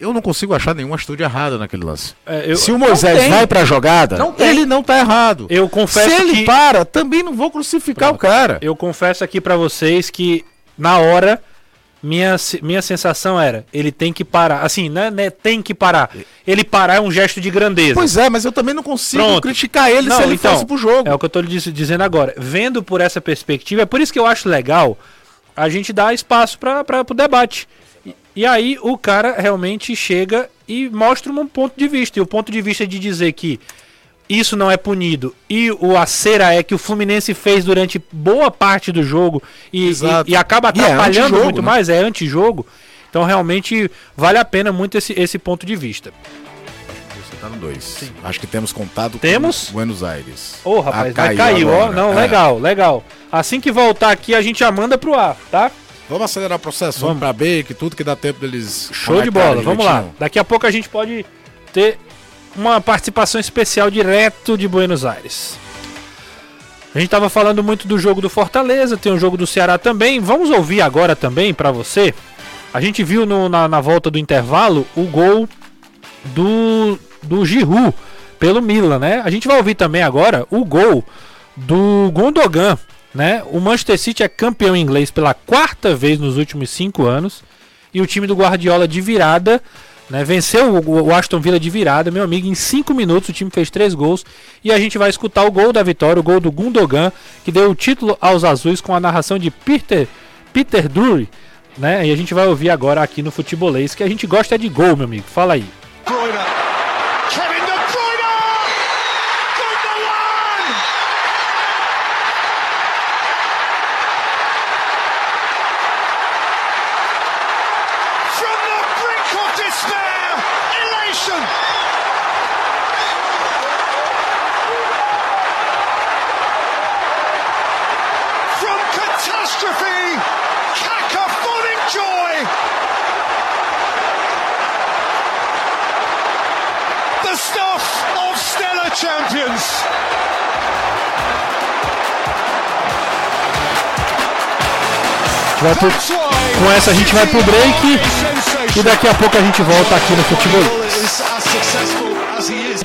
Eu não consigo achar nenhuma atitude errada naquele lance. É, eu- Se o Moisés tem. vai pra jogada, Não ele não tá errado. Eu confesso Se ele que- para, também não vou crucificar o cara. Eu confesso aqui pra vocês que na hora minha, minha sensação era, ele tem que parar. Assim, né, né, tem que parar. Ele parar é um gesto de grandeza. Pois é, mas eu também não consigo Pronto. criticar ele Não, se ele então, fosse pro jogo. É o que eu tô lhe diz- dizendo agora. Vendo por essa perspectiva, é por isso que eu acho legal a gente dar espaço para o debate. E, e aí o cara realmente chega e mostra um ponto de vista. E o ponto de vista de dizer que isso não é punido e o a cera é que o Fluminense fez durante boa parte do jogo e, e, e acaba E é atrapalhando muito né? mais, é antijogo. Então realmente vale a pena muito esse, esse ponto de vista. Você tá no 2. Acho que temos contato Temos? com Buenos Aires. Ô, rapaz, Ah, vai caiu, ó. Não, É. legal, legal. Assim que voltar aqui, a gente já manda pro ar, tá? Vamos acelerar o processo, vamos, pra B, que tudo que dá tempo deles. Show de bola, vamos lá. Daqui a pouco a gente pode ter uma participação especial direto de Buenos Aires. A gente tava falando muito do jogo do Fortaleza, tem o jogo do Ceará também. Vamos ouvir agora também pra você. A gente viu no- na, na volta do intervalo o gol do, do Giroud pelo Milan, né? A gente vai ouvir também agora o gol do Gundogan, né? O Manchester City é campeão inglês pela quarta vez nos últimos cinco anos e o time do Guardiola de virada, né? Venceu o, Aston Villa de virada, meu amigo, em cinco minutos o time fez três gols e a gente vai escutar o gol da vitória, o gol do Gundogan que deu o título aos azuis com a narração de Peter Peter Drury, né? E a gente vai ouvir agora aqui no Futebolês que a gente gosta de gol, meu amigo. Fala aí. Vai pro- Com essa a gente vai pro break e daqui a pouco a gente volta aqui no Futebol.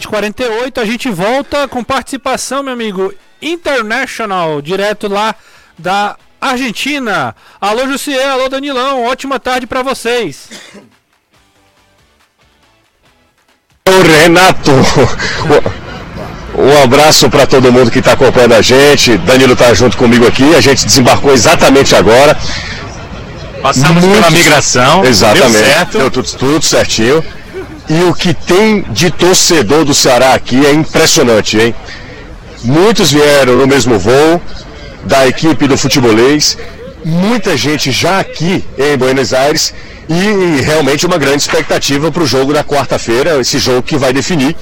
48 a gente volta com participação, meu amigo, international, direto lá da Argentina. Alô Jussier, alô Danilão, ótima tarde pra vocês. Ô Renato, um abraço para todo mundo que está acompanhando a gente. Danilo está junto comigo aqui. A gente desembarcou exatamente agora. Passamos Muitos- pela migração, Exatamente. deu certo. Deu tudo, tudo certinho. E o que tem de torcedor do Ceará aqui é impressionante, hein? Muitos vieram no mesmo voo da equipe do futebolês. Muita gente já aqui em Buenos Aires e realmente uma grande expectativa para o jogo da quarta-feira, esse jogo que vai definir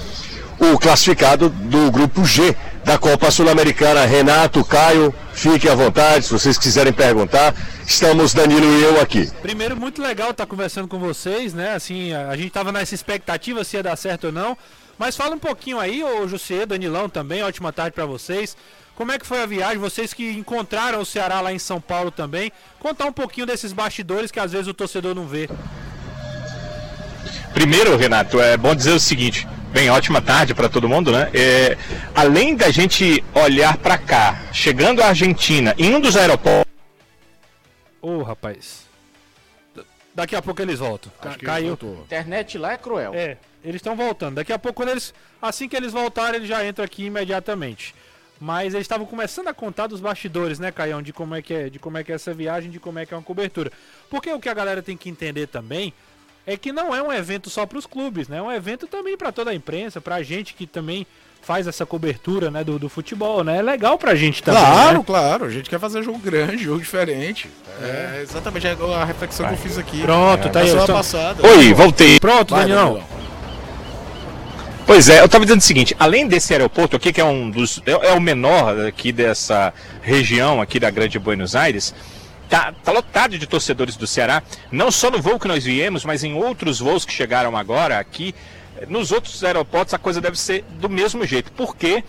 o classificado do grupo G da Copa Sul-Americana. Renato, Caio, fiquem à vontade, se vocês quiserem perguntar. Estamos Danilo e eu aqui. Primeiro, muito legal estar conversando com vocês, né? Assim, a, a gente tava nessa expectativa se ia dar certo ou não. Mas fala um pouquinho aí, ô José, Danilão também, ótima tarde pra vocês. Como é que foi a viagem? Vocês que encontraram o Ceará lá em São Paulo também. Contar um pouquinho desses bastidores que às vezes o torcedor não vê. Primeiro, Renato, é bom dizer o seguinte. Bem, ótima tarde para todo mundo, né? É, além da gente olhar para cá, chegando à Argentina, em um dos aeroportos. Ô, rapaz. D- Daqui a pouco eles voltam. Acho que Caiu. voltou. Internet lá é cruel. É, eles estão voltando. Daqui a pouco, quando eles, assim que eles voltarem, eles já entram aqui imediatamente. Mas eles estavam começando a contar dos bastidores, né, Caião, de como é que é, de como é que é essa viagem, de como é que é uma cobertura. Porque o que a galera tem que entender também é que não é um evento só para os clubes, né? É um evento também para toda a imprensa, pra gente que também faz essa cobertura, né, do, do futebol, né? É legal pra gente também, Claro, né? claro. A gente quer fazer jogo grande, jogo diferente. É, exatamente a a reflexão que eu fiz aqui. Pronto, tá aí, Na semana então- passada. Oi, voltei. Pronto, Vai, Daniel. Pois é, eu estava dizendo o seguinte, além desse aeroporto aqui, que é um dos. é, é o menor aqui dessa região aqui da Grande Buenos Aires, tá, tá lotado de torcedores do Ceará, não só no voo que nós viemos, mas em outros voos que chegaram agora aqui. Nos outros aeroportos a coisa deve ser do mesmo jeito, porque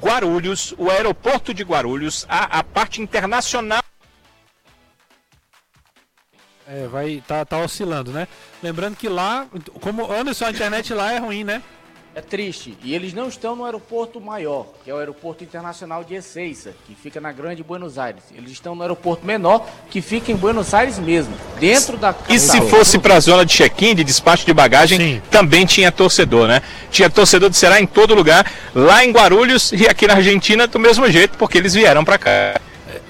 Guarulhos, o aeroporto de Guarulhos, a, a parte internacional. É, vai tá, tá oscilando, né? Lembrando que lá, como Anderson, a internet lá é ruim, né? É triste. E eles não estão no aeroporto maior, que é o Aeroporto Internacional de Ezeiza, que fica na Grande Buenos Aires. Eles estão no aeroporto menor, que fica em Buenos Aires mesmo, dentro da E se fosse para a zona de check-in, de despacho de bagagem, Sim. também tinha torcedor, né? Tinha torcedor do Ceará em todo lugar, lá em Guarulhos e aqui na Argentina do mesmo jeito, porque eles vieram para cá.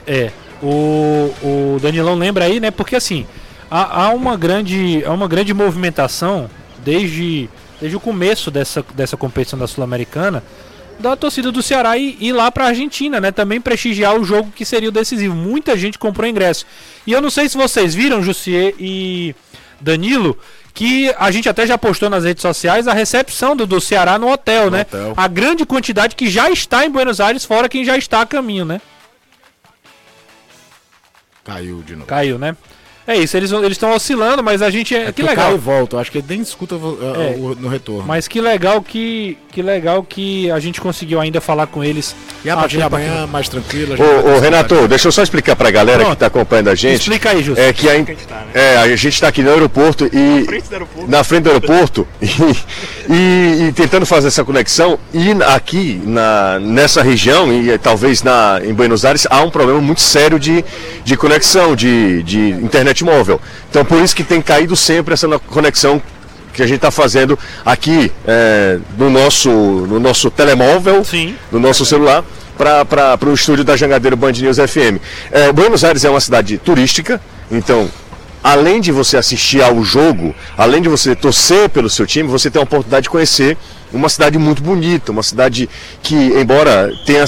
É. O, o Danilão lembra aí, né? Porque assim, há, há uma grande, há uma grande movimentação desde, desde o começo dessa, dessa competição da Sul-Americana da torcida do Ceará e ir lá pra Argentina, né? Também prestigiar o jogo que seria o decisivo. Muita gente comprou ingresso. E eu não sei se vocês viram, Jussier e Danilo, que a gente até já postou nas redes sociais a recepção do, do Ceará no hotel, né? hotel. A grande quantidade que já está em Buenos Aires, fora quem já está a caminho, né? Caiu de novo. Caiu, né? É isso, eles eles estão oscilando, mas a gente é, que Que legal. Cai e volta. Acho que ele nem escuta uh, É. o- no retorno. Mas que legal que que legal que a gente conseguiu ainda falar com eles. E a Ah, partir de amanhã, aqui. mais a gente Ô, ô, ter Renato, deixa eu só explicar pra galera Pronto. que tá acompanhando a gente. Explica aí, Justo. É que a, é, a gente está aqui no aeroporto e na frente do aeroporto e, e- e tentando fazer essa conexão e aqui na, nessa região e eh, talvez na, em Buenos Aires há um problema muito sério de, de conexão de, de internet móvel. Então por isso que tem caído sempre essa conexão que a gente está fazendo aqui eh, no, nosso, no nosso telemóvel, Sim. no nosso celular, para o estúdio da Jangadeiro Band News FM. Eh, Buenos Aires é uma cidade turística, então, além de você assistir ao jogo, além de você torcer pelo seu time, você tem a oportunidade de conhecer uma cidade muito bonita, uma cidade que, embora tenha,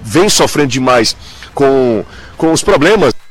vem sofrendo demais com, com os problemas É,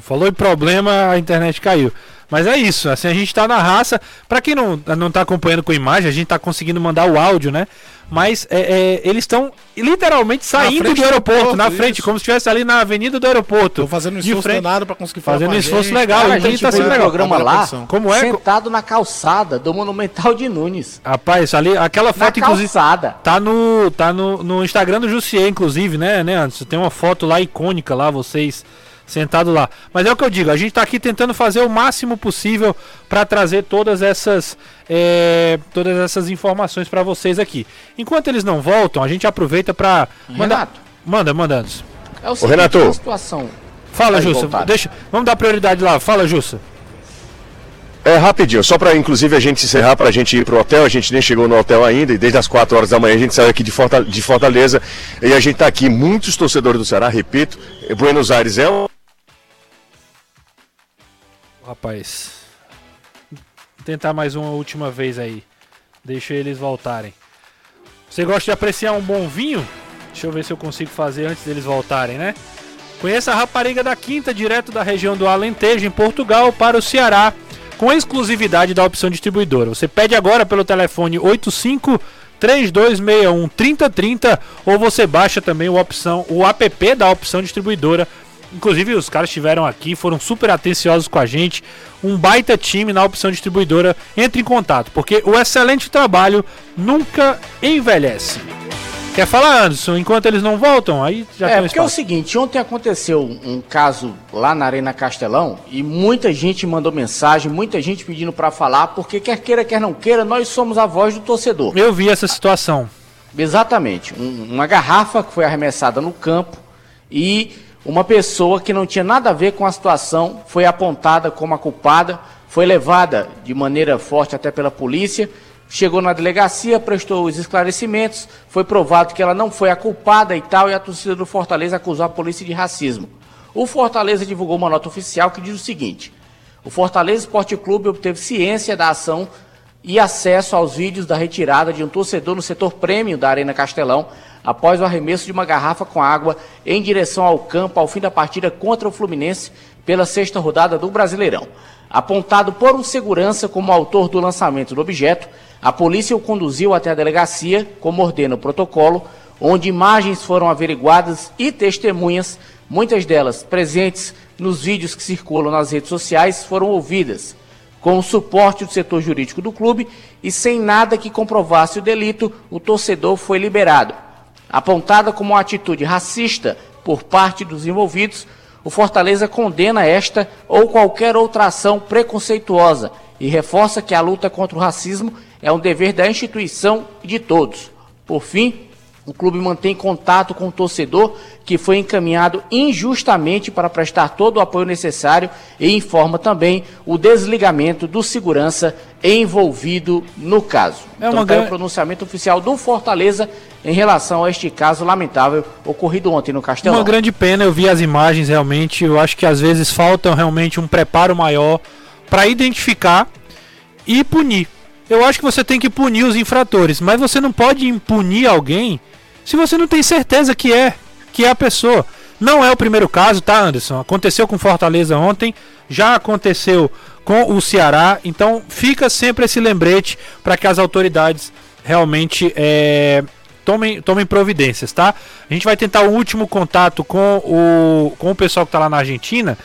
Falou em problema, a internet caiu. Mas é isso, assim, a gente tá na raça. Pra quem não, não tá acompanhando com imagem, a gente tá conseguindo mandar o áudio, né? Mas é, é, eles estão literalmente saindo do aeroporto, aeroporto, na frente, isso. como se estivesse ali na avenida do aeroporto. Tô fazendo um esforço frente, danado pra conseguir falar Fazendo um a esforço gente. legal, Cara, a então gente tá sendo um legal. programa a lá. Como é? sentado na calçada do Monumental de Nunes. Rapaz, ali, aquela Na foto, inclusive. calçada. Tá no, tá no, no Instagram do Jussier, inclusive, né, né, Anderson? Tem uma foto lá icônica lá, vocês sentados lá. Mas é o que eu digo, a gente tá aqui tentando fazer o máximo possível para trazer todas essas é, todas essas informações para vocês aqui. Enquanto eles não voltam, a gente aproveita para mandar. Renato. Manda, manda Anderson. É o seguinte, Renato. uma situação. Fala, Aí, Jussa. voltaram. Deixa, vamos dar prioridade lá. Fala, Jussa. É rapidinho, só para inclusive a gente encerrar, para a gente ir pro hotel. A gente nem chegou no hotel ainda e desde as 4 horas da manhã a gente saiu aqui de Forta- de Fortaleza e a gente tá aqui. Muitos torcedores do Ceará, repito, Buenos Aires é um. Rapaz. Vou tentar mais uma última vez aí. Deixa eles voltarem. Você gosta de apreciar um bom vinho? Deixa eu ver se eu consigo fazer antes deles voltarem, né? Conheça a rapariga da Quinta, direto da região do Alentejo, em Portugal, para o Ceará, com exclusividade da opção distribuidora. Você pede agora pelo telefone 85 3261 3030 ou você baixa também o, opção, o app da opção distribuidora. Inclusive, os caras estiveram aqui, foram super atenciosos com a gente. Um baita time na opção distribuidora. Entre em contato, porque o excelente trabalho nunca envelhece. Quer falar, Anderson? Enquanto eles não voltam, aí já é, tem um porque é o seguinte, ontem aconteceu um caso lá na Arena Castelão e muita gente mandou mensagem, muita gente pedindo pra falar, porque quer queira, quer não queira, nós somos a voz do torcedor. Eu vi essa situação. Exatamente. Um- uma garrafa que foi arremessada no campo e uma pessoa que não tinha nada a ver com a situação foi apontada como a culpada, foi levada de maneira forte até pela polícia, chegou na delegacia, prestou os esclarecimentos, foi provado que ela não foi a culpada e tal, e a torcida do Fortaleza acusou a polícia de racismo. O Fortaleza divulgou uma nota oficial que diz o seguinte: o Fortaleza Esporte Clube obteve ciência da ação e acesso aos vídeos da retirada de um torcedor no setor prêmio da Arena Castelão após o arremesso de uma garrafa com água em direção ao campo ao fim da partida contra o Fluminense pela sexta rodada do Brasileirão. Apontado por um segurança como autor do lançamento do objeto, a polícia o conduziu até a delegacia, como ordena o protocolo, onde imagens foram averiguadas e testemunhas, muitas delas presentes nos vídeos que circulam nas redes sociais, foram ouvidas. Com o suporte do setor jurídico do clube e sem nada que comprovasse o delito, o torcedor foi liberado. Apontada como uma atitude racista por parte dos envolvidos, o Fortaleza condena esta ou qualquer outra ação preconceituosa e reforça que a luta contra o racismo é um dever da instituição e de todos. Por fim, o clube mantém contato com o torcedor que foi encaminhado injustamente para prestar todo o apoio necessário e informa também o desligamento do segurança envolvido no caso. É então, tá o pronunciamento oficial do Fortaleza em relação a este caso lamentável ocorrido ontem no Castelo. Uma grande pena, eu vi as imagens realmente, eu acho que às vezes falta realmente um preparo maior para identificar e punir. Eu acho que você tem que punir os infratores, mas você não pode impunir alguém se você não tem certeza que é, que é a pessoa. Não é o primeiro caso, tá, Anderson? Aconteceu com Fortaleza ontem, já aconteceu com o Ceará, então fica sempre esse lembrete para que as autoridades realmente é, tomem, tomem providências, tá? A gente vai tentar o último contato com o, com o pessoal que está lá na Argentina.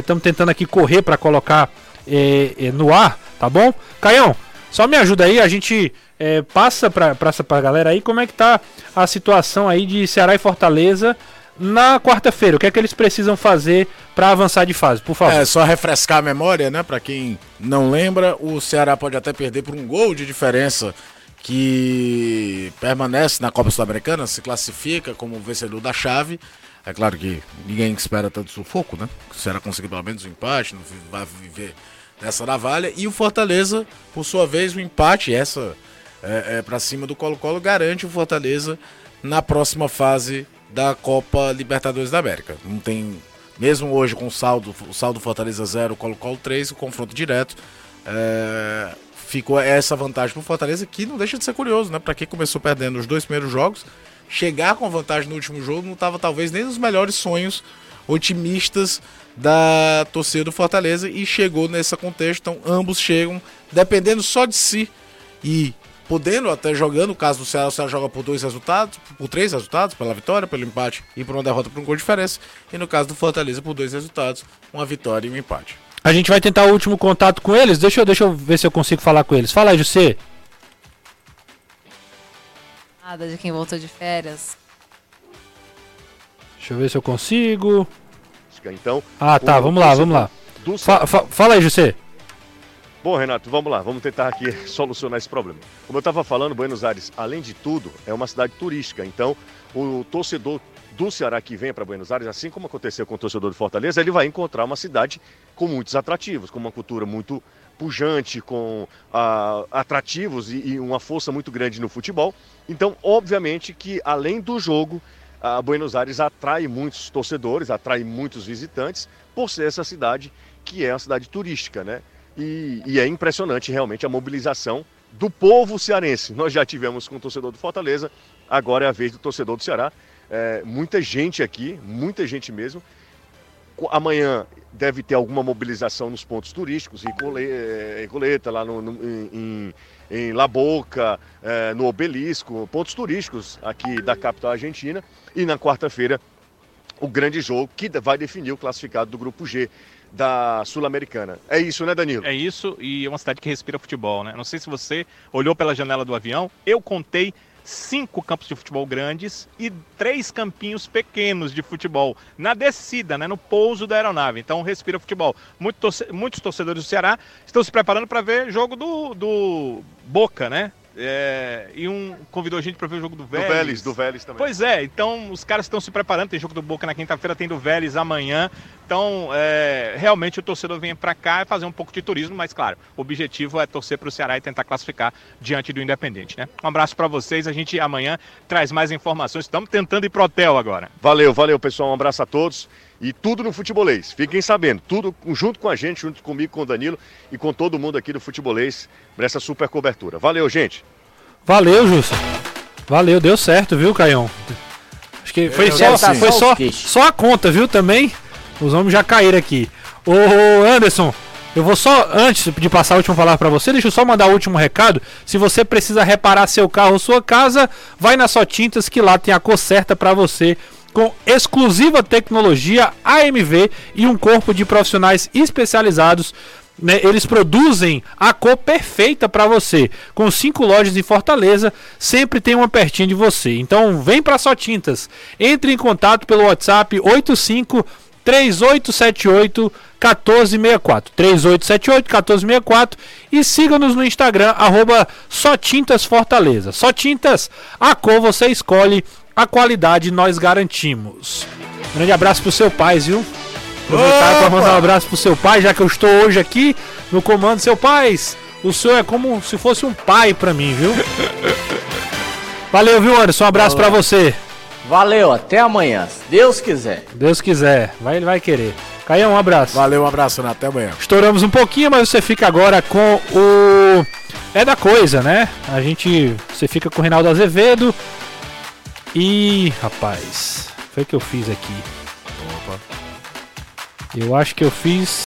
Estamos é, tentando aqui correr para colocar é, é, no ar, tá bom? Caião, só me ajuda aí, a gente é, passa para a galera aí como é que tá a situação aí de Ceará e Fortaleza na quarta-feira. O que é que eles precisam fazer para avançar de fase, por favor? É só refrescar a memória, né? Para quem não lembra, o Ceará pode até perder por um gol de diferença que permanece na Copa Sul-Americana, se classifica como vencedor da chave. É claro que ninguém espera tanto sufoco, né? Ceará conseguir pelo menos um empate, não vai viver nessa navalha. E o Fortaleza, por sua vez, o empate, essa é, é para cima do Colo-Colo, garante o Fortaleza na próxima fase da Copa Libertadores da América. Não tem, mesmo hoje com o saldo, o saldo Fortaleza 0, Colo-Colo 3, o confronto direto, é, ficou essa vantagem para o Fortaleza que não deixa de ser curioso, né? Para quem começou perdendo os dois primeiros jogos, chegar com vantagem no último jogo não estava talvez nem nos melhores sonhos otimistas da torcida do Fortaleza e chegou nesse contexto. Então ambos chegam dependendo só de si e podendo até jogando, no caso do Ceará, o Ceará joga por dois resultados, por três resultados, pela vitória, pelo empate e por uma derrota por um gol de diferença. E no caso do Fortaleza, por dois resultados, uma vitória e um empate. A gente vai tentar o último contato com eles. Deixa eu, deixa eu ver se eu consigo falar com eles. Fala aí, José. Nada de quem voltou de férias. Deixa eu ver se eu consigo. Então. Ah, tá. Vamos lá, vamos lá. Fa fa fala aí, José. Bom, Renato, vamos lá, vamos tentar aqui solucionar esse problema. Como eu estava falando, Buenos Aires, além de tudo, é uma cidade turística. Então, o torcedor do Ceará que vem para Buenos Aires, assim como aconteceu com o torcedor de Fortaleza, ele vai encontrar uma cidade com muitos atrativos, com uma cultura muito pujante, com uh, atrativos e, e, uma força muito grande no futebol. Então, obviamente que além do jogo, a Buenos Aires atrai muitos torcedores, atrai muitos visitantes, por ser essa cidade que é uma cidade turística, né? E, e, é impressionante realmente a mobilização do povo cearense. Nós já tivemos com o torcedor do Fortaleza, agora é a vez do torcedor do Ceará. É, muita gente aqui, muita gente mesmo. Amanhã deve ter alguma mobilização nos pontos turísticos, em Coleta, lá no, no, em, em La Boca, é, no Obelisco, pontos turísticos aqui da capital argentina. E na quarta-feira, o grande jogo que vai definir o classificado do Grupo G da Sul-Americana. É isso, né, Danilo? É isso, e é uma cidade que respira futebol, né? Não sei se você olhou pela janela do avião, eu contei cinco campos de futebol grandes e três campinhos pequenos de futebol na descida, né, no pouso da aeronave. Então respira futebol. Muito torce muitos torcedores do Ceará estão se preparando para ver jogo do, do Boca, né? É, e um convidou a gente para ver o jogo do Vélez. Do Vélez, do Vélez também. Pois é, então os caras estão se preparando. Tem jogo do Boca na quinta-feira, tem do Vélez amanhã. Então, é, realmente o torcedor vem para cá e fazer um pouco de turismo, mas claro, o objetivo é torcer para o Ceará e tentar classificar diante do Independente, né? Um abraço para vocês. A gente amanhã traz mais informações. Estamos tentando ir pro hotel agora. Valeu, valeu, pessoal. Um abraço a todos. E tudo no futebolês. Fiquem sabendo, tudo junto com a gente, junto comigo, com o Danilo e com todo mundo aqui do futebolês, nessa super cobertura. Valeu, gente. Valeu, Justo. Valeu, deu certo, viu, Caião? Acho que foi, só, assim. foi só, só a conta, viu, também? Os homens já caíram aqui. Ô, Anderson, Eu vou só, antes de passar a última palavra para você, deixa eu só mandar o último recado. Se você precisa reparar seu carro ou sua casa, vai na Só Tintas que lá tem a cor certa para você com exclusiva tecnologia AMV e um corpo de profissionais especializados. Né, eles produzem a cor perfeita para você. Com cinco lojas em Fortaleza, sempre tem uma pertinho de você. Então vem para Só Tintas. Entre em contato pelo WhatsApp 85 3878 1464 3878 1464 e siga-nos no Instagram arroba Só Tintas Fortaleza. Só Tintas, a cor você escolhe, a qualidade nós garantimos. Grande abraço pro seu pai, viu? Aproveitar para mandar um abraço pro seu pai, já que eu estou hoje aqui no comando. Seu pai, o senhor é como se fosse um pai para mim, viu? Valeu, viu, Anderson? Um abraço para você. Valeu, até amanhã, se Deus quiser. Deus quiser, vai, ele vai querer. Caião, um abraço. Valeu, um abraço, Renato. Até amanhã. Estouramos um pouquinho, mas você fica agora com o. É da coisa, né? A gente. Você fica com o Reinaldo Azevedo. E. Rapaz. Foi o que eu fiz aqui. Opa. Eu acho que eu fiz.